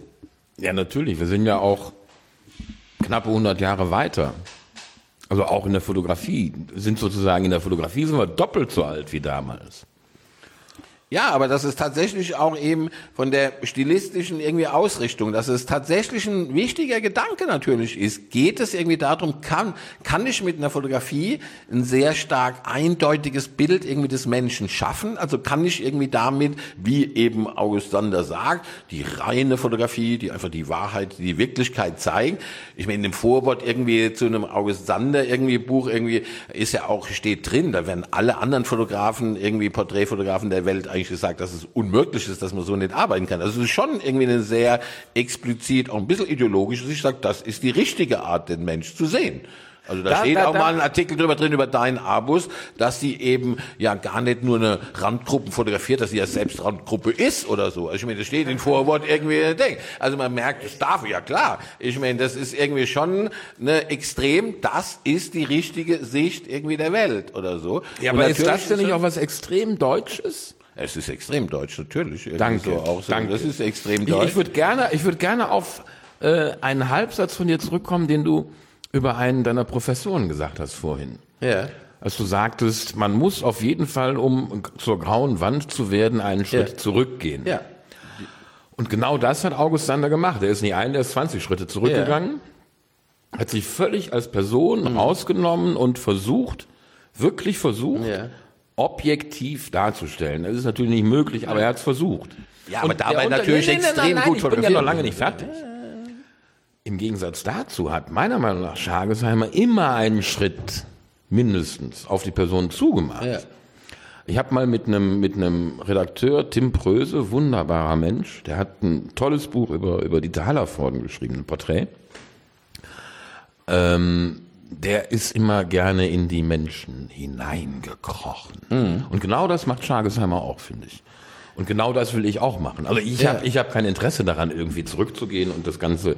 Ja, natürlich. Wir sind ja auch knappe 100 Jahre weiter. Also auch in der Fotografie. Sind sozusagen in der Fotografie sind wir doppelt so alt wie damals. Ja, aber das ist tatsächlich auch eben von der stilistischen irgendwie Ausrichtung, dass es tatsächlich ein wichtiger Gedanke natürlich ist. Geht es irgendwie darum, kann, kann ich mit einer Fotografie ein sehr stark eindeutiges Bild irgendwie des Menschen schaffen? Also kann ich irgendwie damit, wie eben August Sander sagt, die reine Fotografie, die einfach die Wahrheit, die Wirklichkeit zeigen. Ich meine, in dem Vorwort irgendwie zu einem August Sander irgendwie Buch irgendwie ist ja auch, steht drin, da werden alle anderen Fotografen, irgendwie Porträtfotografen der Welt eigentlich gesagt, dass es unmöglich ist, dass man so nicht arbeiten kann. Also es ist schon irgendwie eine sehr explizit, auch ein bisschen ideologisch, dass ich sage, das ist die richtige Art, den Mensch zu sehen. Also da, Da- steht da- auch da- mal ein Artikel drüber drin über deinen Abus, dass sie eben ja gar nicht nur eine Randgruppen fotografiert, dass sie ja selbst Randgruppe ist oder so. Also ich meine, das steht in Vorwort irgendwie Ding. Also man merkt, das darf ja klar. Ich meine, das ist irgendwie schon eine extrem, das ist die richtige Sicht irgendwie der Welt oder so. Ja, aber ist das denn nicht auch was extrem Deutsches? Es ist extrem deutsch, natürlich. Danke, So auch so. danke. Das ist extrem Ich, deutsch. ich würde gerne, ich würde gerne auf äh, einen Halbsatz von dir zurückkommen, den du über einen deiner Professoren gesagt hast vorhin. ja. Als du sagtest, man muss auf jeden Fall, um zur grauen Wand zu werden, einen Schritt Ja. zurückgehen. Ja. Und genau das hat August Sander gemacht. Er ist nicht ein, der ist 20 Schritte zurückgegangen, hat sich völlig als Person Mhm. rausgenommen und versucht, wirklich versucht, Ja. Objektiv darzustellen. Das ist natürlich nicht möglich, aber er hat es versucht. Ja, aber Und dabei natürlich Nee, nee, extrem nein, nein, gut Ich bin ja noch lange nicht fertig. Im Gegensatz dazu hat meiner Meinung nach Schagesheimer immer einen Schritt mindestens auf die Person zugemacht. Ja. Ich habe mal mit einem mit einem Redakteur Tim Pröse, wunderbarer Mensch, der hat ein tolles Buch über über die Hallervorden geschrieben, ein Porträt. Ähm, der ist immer gerne in die Menschen hineingekrochen. Und genau das macht Schagesheimer auch, finde ich. Und genau das will ich auch machen. Also ich Ja. habe ich hab kein Interesse daran, irgendwie zurückzugehen und das Ganze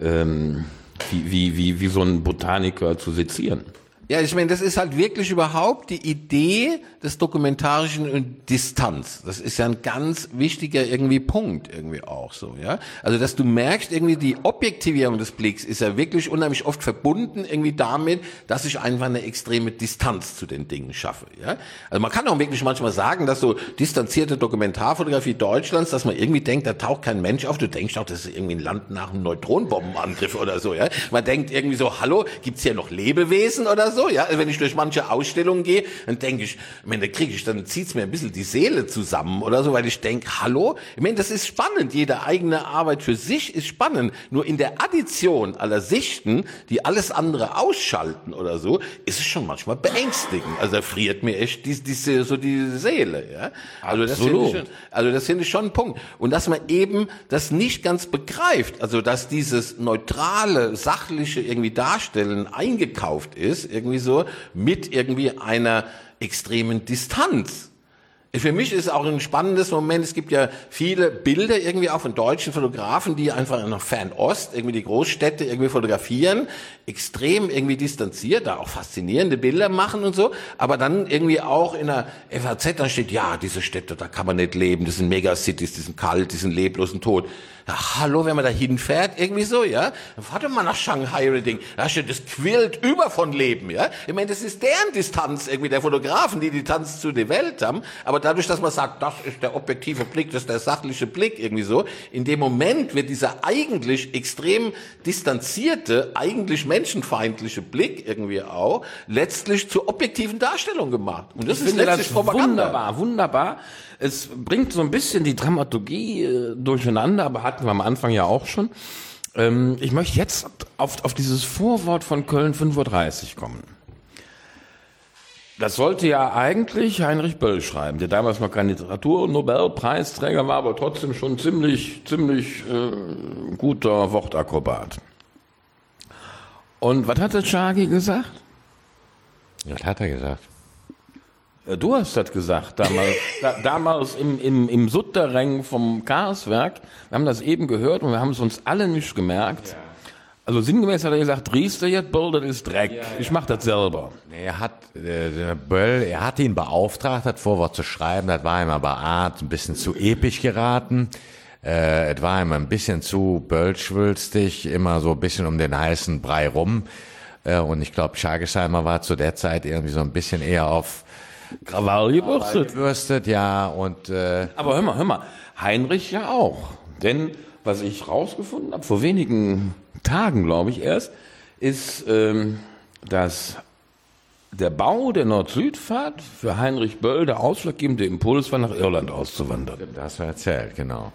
ähm, wie, wie, wie, wie so ein Botaniker zu sezieren. Ja, ich meine, das ist halt wirklich überhaupt die Idee des Dokumentarischen Distanz. Das ist ja ein ganz wichtiger irgendwie Punkt irgendwie auch so, ja. Also, dass du merkst, irgendwie die Objektivierung des Blicks ist ja wirklich unheimlich oft verbunden irgendwie damit, dass ich einfach eine extreme Distanz zu den Dingen schaffe, ja. Also man kann auch wirklich manchmal sagen, dass so distanzierte Dokumentarfotografie Deutschlands, dass man irgendwie denkt, da taucht kein Mensch auf. Du denkst auch, das ist irgendwie ein Land nach einem Neutronenbombenangriff oder so, ja. Man denkt irgendwie so, hallo, gibt's hier noch Lebewesen oder so, ja. Also wenn ich durch manche Ausstellungen gehe, dann denke ich, ich meine, da kriege ich, dann zieht's mir ein bisschen die Seele zusammen oder so, weil ich denke, hallo, ich meine, das ist spannend. Jede eigene Arbeit für sich ist spannend. Nur in der Addition aller Sichten, die alles andere ausschalten oder so, ist es schon manchmal beängstigend. Also da friert mir echt die, diese, so die Seele, ja. Also das finde ich Absolut. also das finde ich schon ein Punkt. Und dass man eben das nicht ganz begreift, also dass dieses neutrale, sachliche irgendwie Darstellen eingekauft ist, irgendwie so, mit irgendwie einer extremen Distanz. Für mich ist auch ein spannendes Moment. Es gibt ja viele Bilder irgendwie auch von deutschen Fotografen, die einfach nach Fernost irgendwie die Großstädte irgendwie fotografieren, extrem irgendwie distanziert, da auch faszinierende Bilder machen und so, aber dann irgendwie auch in der FAZ dann steht, ja, diese Städte, da kann man nicht leben, das sind Megacities, die sind kalt, die sind leblos und tot. Ja, hallo, wenn man da hinfährt, irgendwie so, ja, dann fahrt doch mal nach Shanghai oder Ding. Da steht, das quillt über von Leben, ja. Ich meine, das ist deren Distanz irgendwie der Fotografen, die die Distanz zu der Welt haben. Aber dadurch, dass man sagt, das ist der objektive Blick, das ist der sachliche Blick, irgendwie so, in dem Moment wird dieser eigentlich extrem distanzierte, eigentlich menschenfeindliche Blick irgendwie auch letztlich zur objektiven Darstellung gemacht. Und das ich ist letztlich das Propaganda. wunderbar, wunderbar. Es bringt so ein bisschen die Dramaturgie äh, durcheinander, aber hatten wir am Anfang ja auch schon. Ähm, ich möchte jetzt auf, auf dieses Vorwort von Köln 5.30 Uhr kommen. Das sollte ja eigentlich Heinrich Böll schreiben, der damals noch kein Literatur-Nobelpreisträger war, aber trotzdem schon ziemlich, ziemlich äh, guter Wortakrobat. Und was hat der Chagi gesagt? Was hat er gesagt? Äh, Du hast das gesagt, damals, da, damals im, im, im Sutterreng vom Karswerk. Wir haben das eben gehört und wir haben es uns alle nicht gemerkt. Also sinngemäß hat er gesagt, riechst du jetzt, Bull, das ist Dreck. Ich mach das selber. Er hat, äh, Böll, er hat ihn beauftragt, das Vorwort zu schreiben. Das war ihm aber Art ein bisschen zu episch geraten. Äh, es war ihm ein bisschen zu böllschwülstig, immer so ein bisschen um den heißen Brei rum. Äh, und ich glaube, Schagesheimer war zu der Zeit irgendwie so ein bisschen eher auf Krawall gebürstet. gebürstet, ja, und äh, Aber hör mal, hör mal, Heinrich ja auch. Denn was ich rausgefunden habe, vor wenigen Tagen, glaube ich erst, ist, ähm, dass der Bau der Nord-Süd-Fahrt für Heinrich Böll der ausschlaggebende Impuls war, nach Irland auszuwandern. Das hast du erzählt, genau.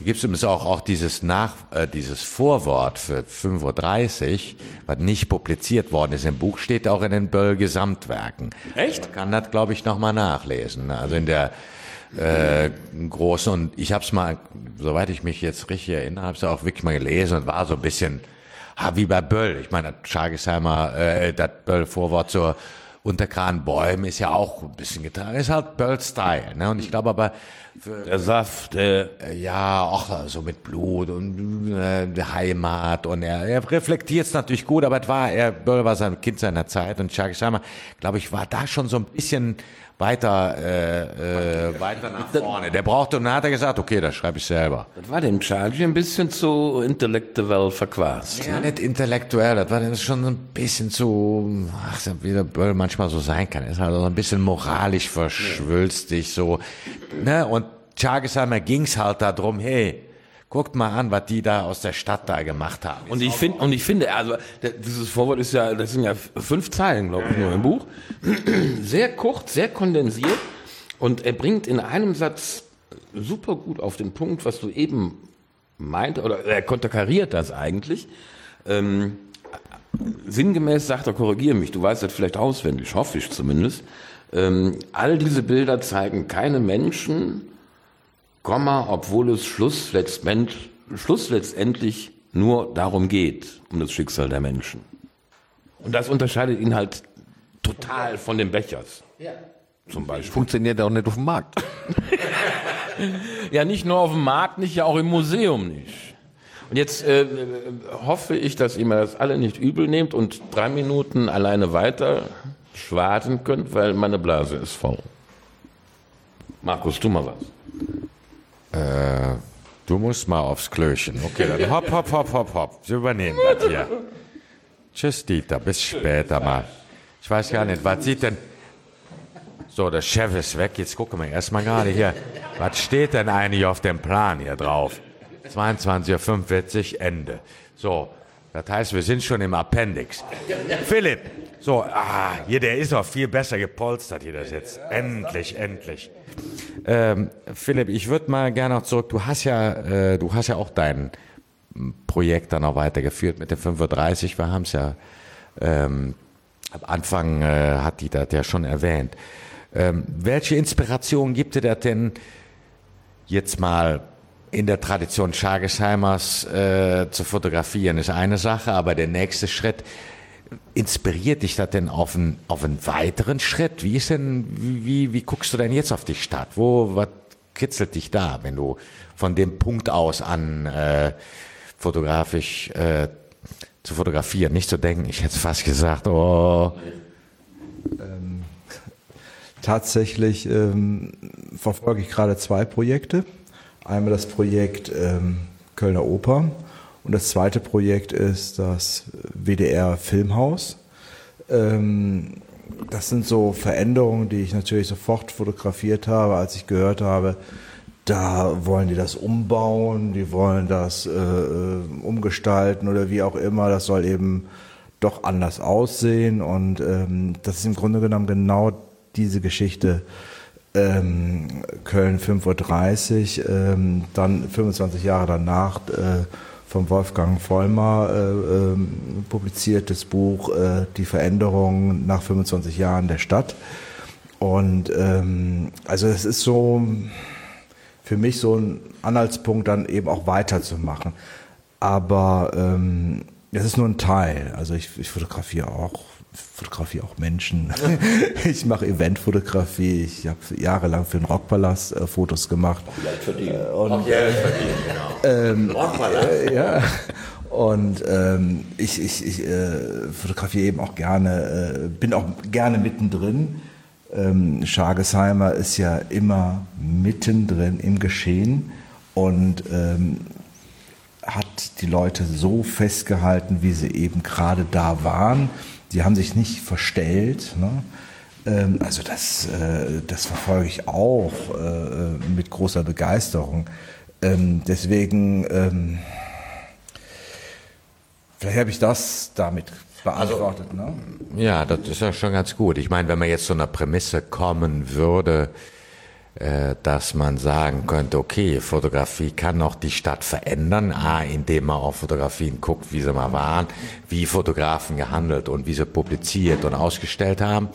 Da gibt es übrigens auch, auch dieses, Nach, äh, dieses Vorwort für 5.30 Uhr, was nicht publiziert worden ist im Buch, steht auch in den Böll-Gesamtwerken. Echt? Man kann das, glaube ich, nochmal nachlesen. Also in der äh, großen, und ich habe es mal, soweit ich mich jetzt richtig erinnere, habe es auch wirklich mal gelesen und war so ein bisschen ah, wie bei Böll. Ich meine, das Schagesheimer, äh, das Böll-Vorwort zur Unterkranbäumen ist ja auch ein bisschen getragen. Ist halt Böll-Style. Ne? Und ich glaube aber, für, Der Saft, äh, Ja, auch so mit Blut und äh, Heimat und er, er reflektiert es natürlich gut, aber es war, er Böll war sein Kind seiner Zeit und Chuck Scheimer, glaube ich, war da schon so ein bisschen weiter, äh, äh, weiter nach vorne. Der brauchte und dann hat er gesagt, okay, das schreibe ich selber. Das war dem Charlie ein bisschen zu intellektuell verquast. Ja, nicht intellektuell, das war dann schon so ein bisschen zu, ach, wie der Böll manchmal so sein kann. Ist halt so ein bisschen moralisch verschwülstig, so, ne, und Chagesheimer ging's halt darum, hey, guckt mal an, was die da aus der Stadt da gemacht haben. Und ich finde, und ich finde, also dieses Vorwort ist ja, das sind ja fünf Zeilen, glaube ich, nur im Buch. Sehr kurz, sehr kondensiert und er bringt in einem Satz super gut auf den Punkt, was du eben meinte, oder er konterkariert das eigentlich. Ähm, sinngemäß sagt er, korrigiere mich, du weißt das vielleicht auswendig, hoffe ich zumindest. Ähm, all diese Bilder zeigen keine Menschen, Komma, obwohl es Schluss, letztend, Schluss letztendlich nur darum geht, um das Schicksal der Menschen. Und das unterscheidet ihn halt total von den Bechers. Ja. Zum Beispiel. Funktioniert auch nicht auf dem Markt. Ja, nicht nur auf dem Markt nicht, ja auch im Museum nicht. Und jetzt äh, hoffe ich, dass ihr mir das alle nicht übel nehmt und drei Minuten alleine weiter schwaden könnt, weil meine Blase ist voll. Markus, tu mal was. Äh, du musst mal aufs Klöchen. Okay, dann hopp, hopp, hopp, hopp, hopp. Wir übernehmen das hier. Tschüss, Dieter. Bis später mal. Ich weiß gar nicht, was sieht denn... So, der Chef ist weg. Jetzt gucken wir erstmal gerade hier. Was steht denn eigentlich auf dem Plan hier drauf? 22.45 Uhr, Ende. So, das heißt, wir sind schon im Appendix. Philipp, so, ah, hier, der ist auch viel besser gepolstert hier, das jetzt. Endlich, endlich. Ähm, Philipp, ich würde mal gerne noch zurück. Du hast ja, äh, du hast ja auch dein Projekt dann auch weitergeführt mit dem 35. Wir haben es ja ähm, am Anfang äh, hat die das ja schon erwähnt. Ähm, welche Inspiration gibt dir denn jetzt mal in der Tradition Schagesheimers äh, zu fotografieren? Ist eine Sache, aber der nächste Schritt inspiriert dich das denn auf einen, auf einen weiteren Schritt? Wie ist denn, wie, wie guckst du denn jetzt auf die Stadt? Wo, was kitzelt dich da, wenn du von dem Punkt aus an äh, fotografisch äh, zu fotografieren, nicht zu denken, ich hätte fast gesagt, oh. Ähm, tatsächlich ähm, verfolge ich gerade zwei Projekte. Einmal das Projekt ähm, Kölner Oper und das zweite Projekt ist das WDR Filmhaus. Ähm, das sind so Veränderungen, die ich natürlich sofort fotografiert habe, als ich gehört habe, da wollen die das umbauen, die wollen das äh, äh, umgestalten oder wie auch immer. Das soll eben doch anders aussehen. Und ähm, das ist im Grunde genommen genau diese Geschichte. Ähm, Köln 5.30 Uhr, ähm, dann 25 Jahre danach äh, von Wolfgang Vollmer äh, äh, publiziertes Buch äh, Die Veränderung nach 25 Jahren der Stadt. Und ähm, also es ist so für mich so ein Anhaltspunkt, dann eben auch weiterzumachen. Aber ähm, das ist nur ein Teil. Also ich, ich fotografiere auch fotografiere auch Menschen. ich mache Eventfotografie. Ich habe jahrelang für den Rockpalast äh, Fotos gemacht. Geld verdienen. Äh, und, auch Geld verdienen, genau. Ähm, Rockpalast. Äh, ja. Und ähm, ich, ich, ich äh, fotografiere eben auch gerne, äh, bin auch gerne mittendrin. Ähm, Schargesheimer ist ja immer mittendrin im Geschehen und ähm, hat die Leute so festgehalten, wie sie eben gerade da waren. Die haben sich nicht verstellt. Ne? Ähm, also das, äh, das verfolge ich auch äh, mit großer Begeisterung. Ähm, deswegen, ähm, vielleicht habe ich das damit beantwortet. Also, ne? Ja, das ist ja schon ganz gut. Ich meine, wenn man jetzt zu einer Prämisse kommen würde, dass man sagen könnte, okay, Fotografie kann auch die Stadt verändern, A, indem man auf Fotografien guckt, wie sie mal waren, wie Fotografen gehandelt und wie sie publiziert und ausgestellt haben.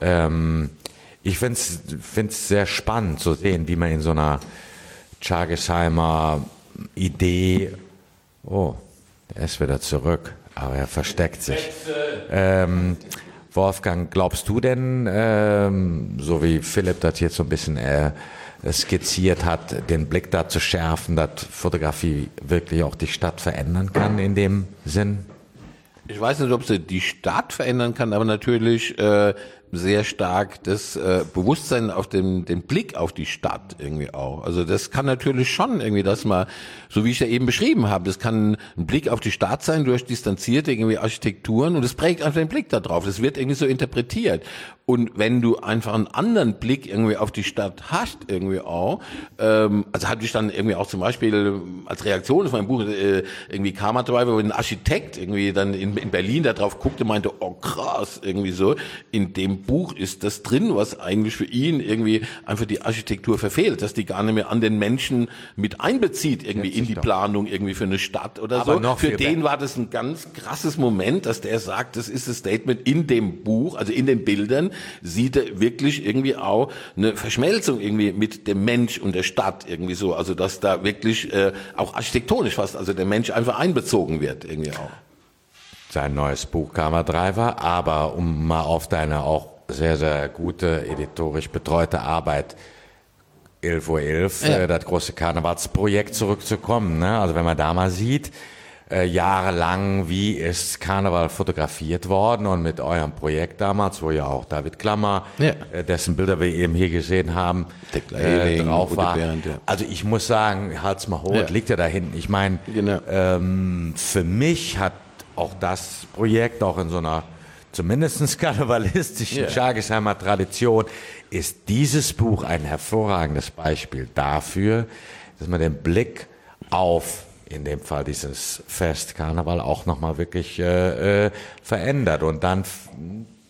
Ähm, ich finde es sehr spannend zu sehen, wie man in so einer Chargesheimer Idee, oh, er ist wieder zurück, aber er versteckt sich. Ähm, Wolfgang, glaubst du denn, ähm, so wie Philipp das jetzt so ein bisschen äh, skizziert hat, den Blick da zu schärfen, dass Fotografie wirklich auch die Stadt verändern kann in dem Sinn? Ich weiß nicht, ob sie die Stadt verändern kann, aber natürlich äh, sehr stark das äh, Bewusstsein auf den, den Blick auf die Stadt irgendwie auch. Also das kann natürlich schon irgendwie das mal, so wie ich ja eben beschrieben habe, das kann ein Blick auf die Stadt sein durch distanzierte irgendwie Architekturen und es prägt einfach den Blick darauf. Das wird irgendwie so interpretiert. Und wenn du einfach einen anderen Blick irgendwie auf die Stadt hast, irgendwie auch, ähm, also hatte ich dann irgendwie auch zum Beispiel als Reaktion auf mein Buch äh, irgendwie Karma dabei, wo ein Architekt irgendwie dann in, in Berlin da drauf guckte, meinte, oh krass, irgendwie so, in dem Buch ist das drin, was eigentlich für ihn irgendwie einfach die Architektur verfehlt, dass die gar nicht mehr an den Menschen mit einbezieht, irgendwie in die doch. Planung irgendwie für eine Stadt oder Aber so. Noch für den war das ein ganz krasses Moment, dass der sagt, das ist das Statement in dem Buch, also in den Bildern, sieht er wirklich irgendwie auch eine Verschmelzung irgendwie mit dem Mensch und der Stadt irgendwie so. Also dass da wirklich äh, auch architektonisch fast, also der Mensch einfach einbezogen wird irgendwie auch. Sein neues Buch Karma Driver, aber um mal auf deine auch sehr, sehr gute, editorisch betreute Arbeit 11.11 Uhr, 11, ja. äh, das große Karnevalsprojekt zurückzukommen. Ne? Also wenn man da mal sieht, äh, jahrelang, wie ist Karneval fotografiert worden und mit eurem Projekt damals, wo ja auch David Klammer, ja. äh, dessen Bilder wir eben hier gesehen haben, äh, drauf war. Bernd, ja. Also ich muss sagen, Hals mal hoch, ja. liegt ja da hinten. Ich meine, genau. ähm, für mich hat auch das Projekt auch in so einer zumindest karnevalistischen yeah. Schargesheimer Tradition, ist dieses Buch ein hervorragendes Beispiel dafür, dass man den Blick auf in dem Fall dieses Fest Karneval auch nochmal wirklich äh, äh, verändert. Und dann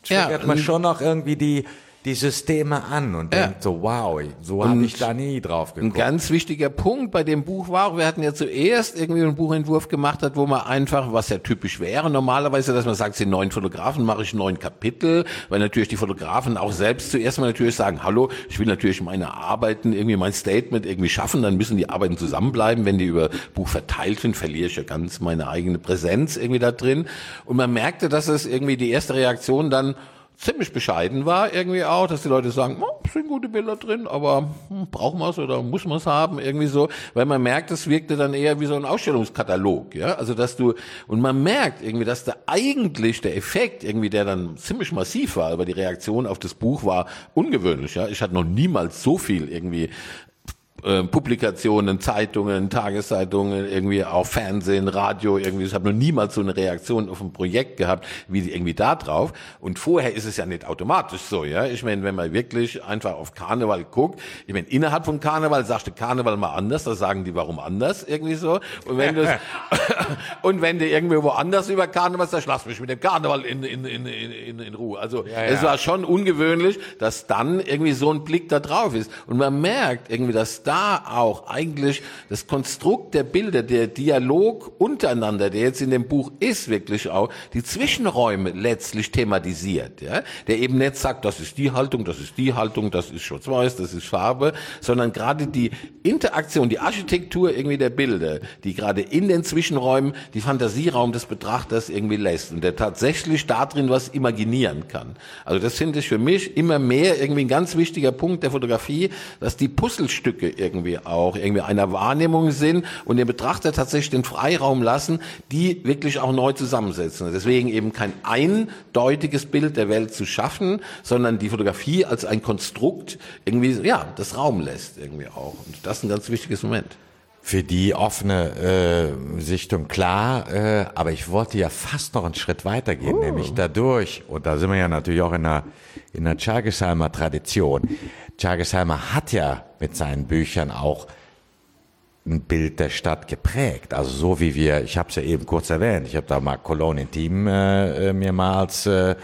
triggert ja, man schon noch irgendwie die, die Systeme an und Ja. denkt so, wow, so habe ich da nie drauf Ein geguckt. ganz wichtiger Punkt bei dem Buch war, auch, wir hatten ja zuerst irgendwie einen Buchentwurf gemacht hat, wo man einfach, was ja typisch wäre, normalerweise, dass man sagt, sie neun Fotografen, mache ich neun Kapitel, weil natürlich die Fotografen auch selbst zuerst mal natürlich sagen, hallo, ich will natürlich meine Arbeiten, irgendwie mein Statement irgendwie schaffen, dann müssen die Arbeiten zusammenbleiben, wenn die über Buch verteilt sind, verliere ich ja ganz meine eigene Präsenz irgendwie da drin. Und man merkte, dass es irgendwie die erste Reaktion dann ziemlich bescheiden war irgendwie auch, dass die Leute sagen, oh, sind gute Bilder drin, aber hm, brauchen wir es oder muss man es haben? Irgendwie so, weil man merkt, es wirkte dann eher wie so ein Ausstellungskatalog, ja, also dass du und man merkt irgendwie, dass da eigentlich der Effekt irgendwie, der dann ziemlich massiv war, aber die Reaktion auf das Buch war ungewöhnlich, ja, ich hatte noch niemals so viel irgendwie äh, Publikationen, Zeitungen, Tageszeitungen, irgendwie auch Fernsehen, Radio, irgendwie. Ich habe noch niemals so eine Reaktion auf ein Projekt gehabt, wie die irgendwie da drauf. Und vorher ist es ja nicht automatisch so, ja. Ich meine, wenn man wirklich einfach auf Karneval guckt, ich meine, innerhalb von Karneval sagst du Karneval mal anders, da sagen die, warum anders, irgendwie so. Und wenn du und wenn du irgendwie woanders über Karneval sagst, lass mich mit dem Karneval in, in, in, in, in Ruhe. Also es war schon ungewöhnlich, dass dann irgendwie so ein Blick da drauf ist. Und man merkt irgendwie, dass da auch eigentlich das Konstrukt der Bilder, der Dialog untereinander, der jetzt in dem Buch ist, wirklich auch die Zwischenräume letztlich thematisiert. Ja? Der eben nicht sagt, das ist die Haltung, das ist die Haltung, das ist Schwarz-Weiß, das ist Farbe, sondern gerade die Interaktion, die Architektur irgendwie der Bilder, die gerade in den Zwischenräumen die Fantasieraum des Betrachters irgendwie lässt und der tatsächlich da drin was imaginieren kann. Also das finde ich für mich immer mehr irgendwie ein ganz wichtiger Punkt der Fotografie, dass die Puzzlestücke irgendwie auch irgendwie einer Wahrnehmung sind und den Betrachter tatsächlich den Freiraum lassen, die wirklich auch neu zusammensetzen. Deswegen eben kein eindeutiges Bild der Welt zu schaffen, sondern die Fotografie als ein Konstrukt irgendwie, ja, das Raum lässt irgendwie auch. Und das ist ein ganz wichtiges Moment. Für die offene äh, Sichtung klar, äh, aber ich wollte ja fast noch einen Schritt weitergehen, nämlich dadurch, und da sind wir ja natürlich auch in der, in der Chagesheimer Tradition. Chagesheimer hat ja mit seinen Büchern auch ein Bild der Stadt geprägt. Also so wie wir, ich habe es ja eben kurz erwähnt, ich habe da mal Cologne Intim äh, äh, mir mal als äh,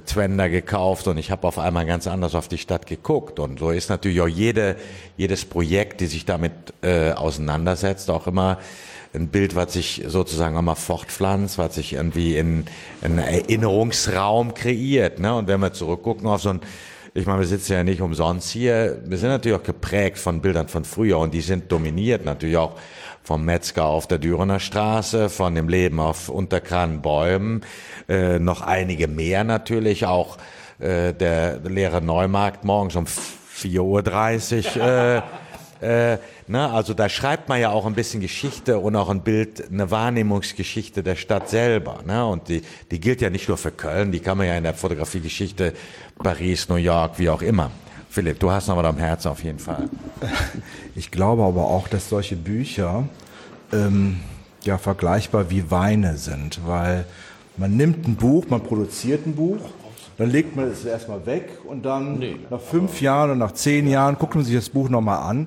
Twender gekauft und ich habe auf einmal ganz anders auf die Stadt geguckt. Und so ist natürlich auch jede, jedes Projekt, die sich damit äh, auseinandersetzt, auch immer ein Bild, was sich sozusagen auch mal fortpflanzt, was sich irgendwie in einen Erinnerungsraum kreiert. Ne? Und wenn wir zurückgucken auf so ein ich meine, wir sitzen ja nicht umsonst hier. Wir sind natürlich auch geprägt von Bildern von früher und die sind dominiert natürlich auch vom Metzger auf der Dürener Straße, von dem Leben auf Unterkranbäumen, äh, noch einige mehr natürlich, auch äh, der leere Neumarkt morgens um 4.30 Uhr. Äh, äh, ne, also da schreibt man ja auch ein bisschen Geschichte und auch ein Bild, eine Wahrnehmungsgeschichte der Stadt selber. Ne? Und die, die gilt ja nicht nur für Köln, die kann man ja in der Fotografiegeschichte Paris, New York, wie auch immer. Philipp, du hast noch was am Herzen auf jeden Fall. Ich glaube aber auch, dass solche Bücher ähm, ja vergleichbar wie Weine sind, weil man nimmt ein Buch, man produziert ein Buch, dann legt man es erstmal weg und dann nach fünf Jahren und nach zehn Jahren guckt man sich das Buch nochmal an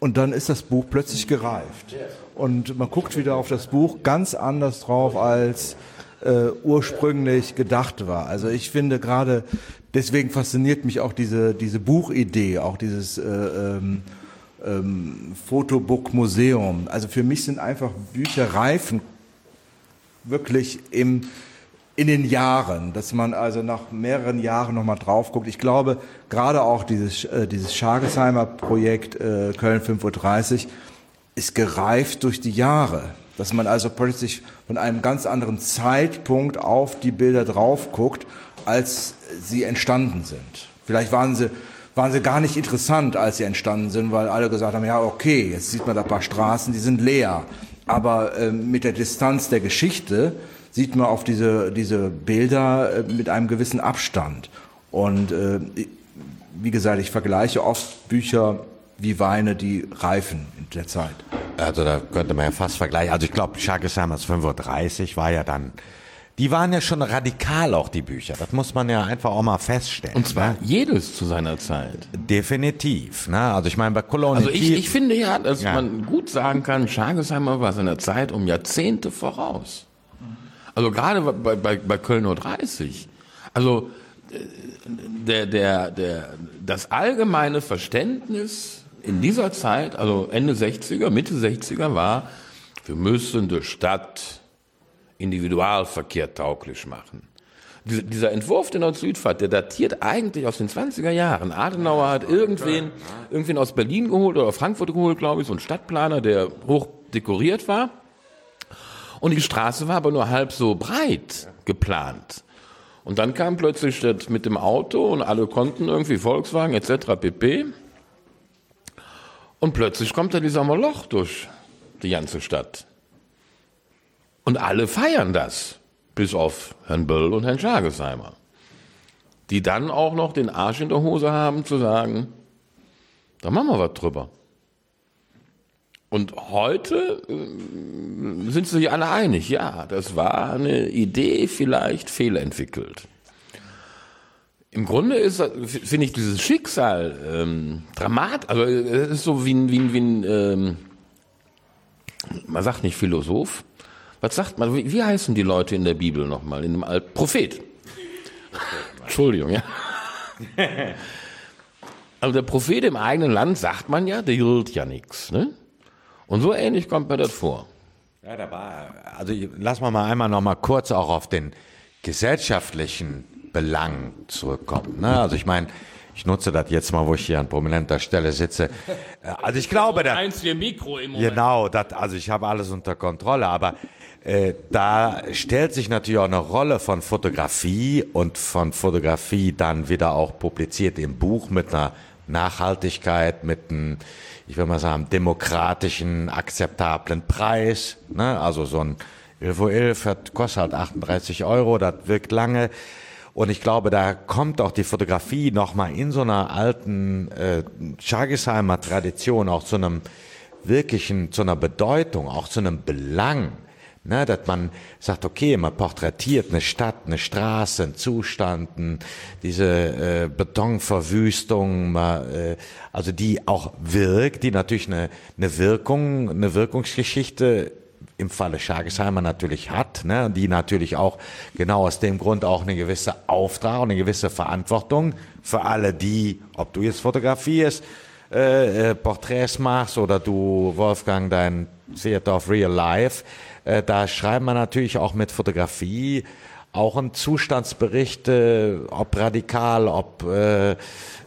und dann ist das Buch plötzlich gereift. Und man guckt wieder auf das Buch ganz anders drauf, als äh, ursprünglich gedacht war. Also ich finde gerade, deswegen fasziniert mich auch diese, diese Buchidee, auch dieses äh, ähm, ähm, Fotobook-Museum. Also für mich sind einfach Bücher reifen wirklich im, in den Jahren, dass man also nach mehreren Jahren nochmal drauf guckt. Ich glaube, gerade auch dieses, äh, dieses Schagesheimer Projekt äh, Köln 5.30 Uhr ist gereift durch die Jahre. Dass man also plötzlich von einem ganz anderen Zeitpunkt auf die Bilder drauf guckt, als sie entstanden sind. Vielleicht waren sie, waren sie gar nicht interessant, als sie entstanden sind, weil alle gesagt haben, ja okay, jetzt sieht man da ein paar Straßen, die sind leer. Aber äh, mit der Distanz der Geschichte sieht man auf diese, diese Bilder äh, mit einem gewissen Abstand. Und äh, wie gesagt, ich vergleiche oft Bücher wie Weine, die reifen in der Zeit. Also da könnte man ja fast vergleichen. Also ich glaube, Schagesheimer's 35 war ja dann, die waren ja schon radikal auch, die Bücher. Das muss man ja einfach auch mal feststellen. Und zwar jedes zu seiner Zeit. Definitiv. Ne? Also ich meine, bei Cologne Also ich, ich finde ja, dass Ja. man gut sagen kann, Schagesheimer war seiner Zeit um Jahrzehnte voraus. Also gerade bei, bei, bei Köln 30. Also der, der, der, das allgemeine Verständnis in dieser Zeit, also Ende 60er, Mitte 60er war, wir müssen die Stadt Individualverkehr tauglich machen. Dieser Entwurf der Nord-Süd-Fahrt, der datiert eigentlich aus den 20er Jahren. Adenauer hat irgendwen, irgendwen aus Berlin geholt oder Frankfurt geholt, glaube ich, so ein Stadtplaner, der hoch dekoriert war. Und die Straße war aber nur halb so breit geplant. Und dann kam plötzlich das mit dem Auto und alle konnten irgendwie Volkswagen etc. pp. Und plötzlich kommt da dieser Moloch durch die ganze Stadt. Und alle feiern das, bis auf Herrn Böll und Herrn Schagesheimer, die dann auch noch den Arsch in der Hose haben zu sagen, da machen wir was drüber. Und heute äh, sind sich alle einig, ja, das war eine Idee vielleicht fehlentwickelt. Im Grunde ist, finde ich, dieses Schicksal ähm, dramatisch, also es ist so wie ein, wie ein, wie ein ähm, man sagt nicht Philosoph, was sagt man, wie, wie heißen die Leute in der Bibel nochmal, in dem Alten, Prophet. Entschuldigung, ja. Also der Prophet im eigenen Land sagt man ja, der gilt ja nichts, ne? Und so ähnlich kommt mir das vor. Ja, da war, also lass mal einmal noch mal kurz auch auf den gesellschaftlichen Belang zurückkommen. Ne? Also ich meine, ich nutze das jetzt mal, wo ich hier an prominenter Stelle sitze. Äh, also ich glaube, da, eins wie Mikro im Moment. genau, das, also ich habe alles unter Kontrolle, aber äh, da stellt sich natürlich auch eine Rolle von Fotografie und von Fotografie dann wieder auch publiziert im Buch mit einer Nachhaltigkeit, mit einem ich will mal sagen, demokratischen, akzeptablen Preis. Ne? Also so ein Ilvo 11 hat, kostet halt 38 Euro, das wirkt lange. Und ich glaube, da kommt auch die Fotografie nochmal in so einer alten äh, Schagesheimer Tradition auch zu einem wirklichen, zu einer Bedeutung, auch zu einem Belang. Ne, dass man sagt, okay, man porträtiert eine Stadt, eine Straße, einen Zustand, diese äh, Betonverwüstung, man, äh, also die auch wirkt, die natürlich eine, eine Wirkung, eine Wirkungsgeschichte im Falle Schagesheimer natürlich hat, ne, die natürlich auch genau aus dem Grund auch eine gewisse Auftrag und eine gewisse Verantwortung für alle die, ob du jetzt fotografierst, äh, äh, Porträts machst oder du, Wolfgang, dein Theater of Real Life, äh, da schreiben wir natürlich auch mit Fotografie auch ein Zustandsbericht, äh, ob radikal, ob äh,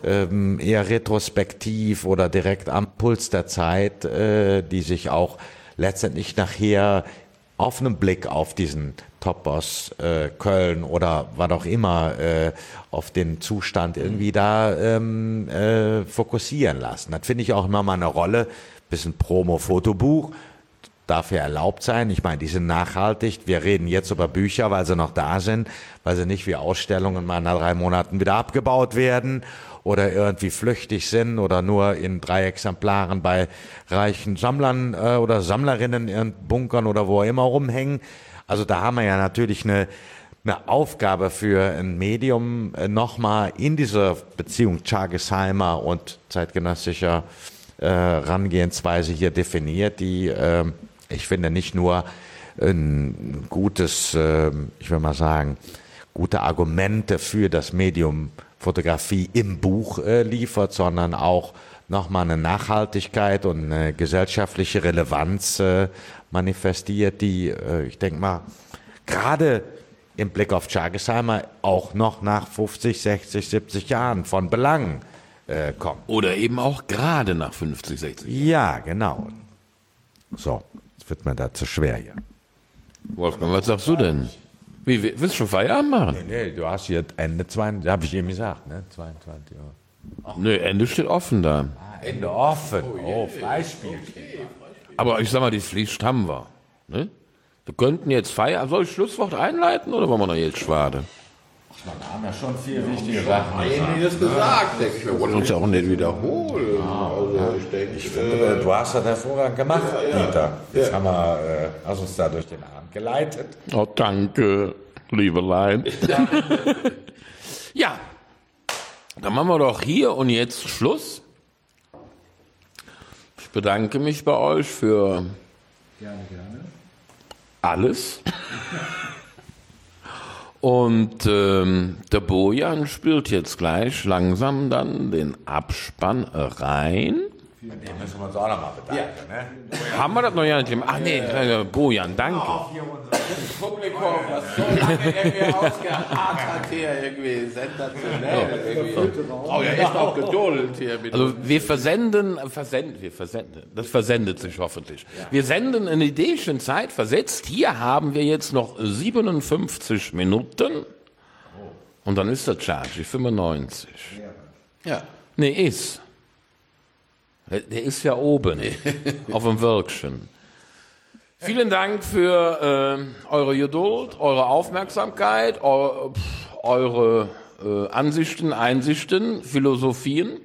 ähm, eher retrospektiv oder direkt am Puls der Zeit, äh, die sich auch letztendlich nachher auf einen Blick auf diesen Topboss äh, Köln oder was auch immer äh, auf den Zustand irgendwie da ähm, äh, fokussieren lassen. Das finde ich auch immer mal eine Rolle. Bisschen Promo-Fotobuch darf ja erlaubt sein. Ich meine, die sind nachhaltig. Wir reden jetzt über Bücher, weil sie noch da sind, weil sie nicht wie Ausstellungen mal nach drei Monaten wieder abgebaut werden oder irgendwie flüchtig sind oder nur in drei Exemplaren bei reichen Sammlern äh, oder Sammlerinnen in Bunkern oder wo immer rumhängen. Also da haben wir ja natürlich eine, eine Aufgabe für ein Medium äh, nochmal in dieser Beziehung Chagesheimer und zeitgenössischer äh, Rangehensweise hier definiert, die äh, ich finde nicht nur ein gutes, ähm, ich will mal sagen, gute Argumente für das Medium Fotografie im Buch äh, liefert, sondern auch nochmal eine Nachhaltigkeit und eine gesellschaftliche Relevanz äh, manifestiert, die, äh, ich denke mal, gerade im Blick auf Chagesheimer auch noch nach 50, 60, 70 Jahren von Belang äh, kommt. Oder eben auch gerade nach 50, 60 Jahren. Ja, genau. So wird mir da zu schwer hier. Wolfgang, was sagst du denn? Wie, willst du schon Feierabend machen? Nee, nee, du hast hier Ende 22, habe ich eben gesagt, ne? 22 Uhr. Nee, Ende steht offen da. Ah, Ende offen. Oh, Freispiel. Aber ich sag mal, die Pflicht haben wir. Ne? Wir könnten jetzt Feierabend. Soll ich Schlusswort einleiten oder wollen wir noch jetzt schwade? Wir haben ja schon vier wichtige Sachen. Einiges gesagt, denke ich. Wir wollen uns ja auch nicht wiederholen. Also ich denke, ich finde, du hast das hervorragend gemacht, Dieter. Jetzt haben wir äh, hast uns da durch den Abend geleitet. Oh, danke, Liebelein. ja, dann machen wir doch hier und jetzt Schluss. Ich bedanke mich bei euch für gerne, gerne. alles. Und ähm, der Bojan spielt jetzt gleich langsam dann den Abspann rein. Den müssen wir uns auch nochmal bedanken. Ne? Haben wir das noch ja nicht gemacht? Ach nee, Bojan, danke. Publikum, das so lange irgendwie ausgeharrt hat hier, irgendwie sensationell. Irgendwie. Oh ja, echt auch Geduld hier mit Also wir versenden, versenden, wir versenden, das versendet sich hoffentlich. Wir senden in die dänische Zeit versetzt. Hier haben wir jetzt noch 57 Minuten. Und dann ist der Charge 95. Ja. Nee, ist. Der- ist ja oben auf dem Wirkchen. Vielen Dank für äh, eure Geduld, eure Aufmerksamkeit, eu, pf, eure äh, Ansichten, Einsichten, Philosophien.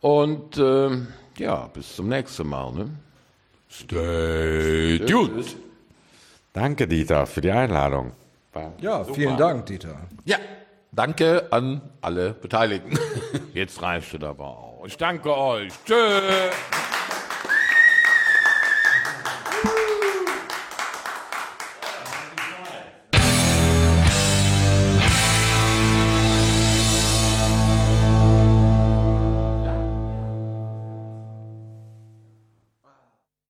Und äh, ja, bis zum nächsten Mal. Ne? Stay tuned. Danke, Dieter, für die Einladung. Ja, vielen Dank, Dieter. Ja, danke an alle Beteiligten. Jetzt reicht es aber auch. Ich danke euch. Tschö.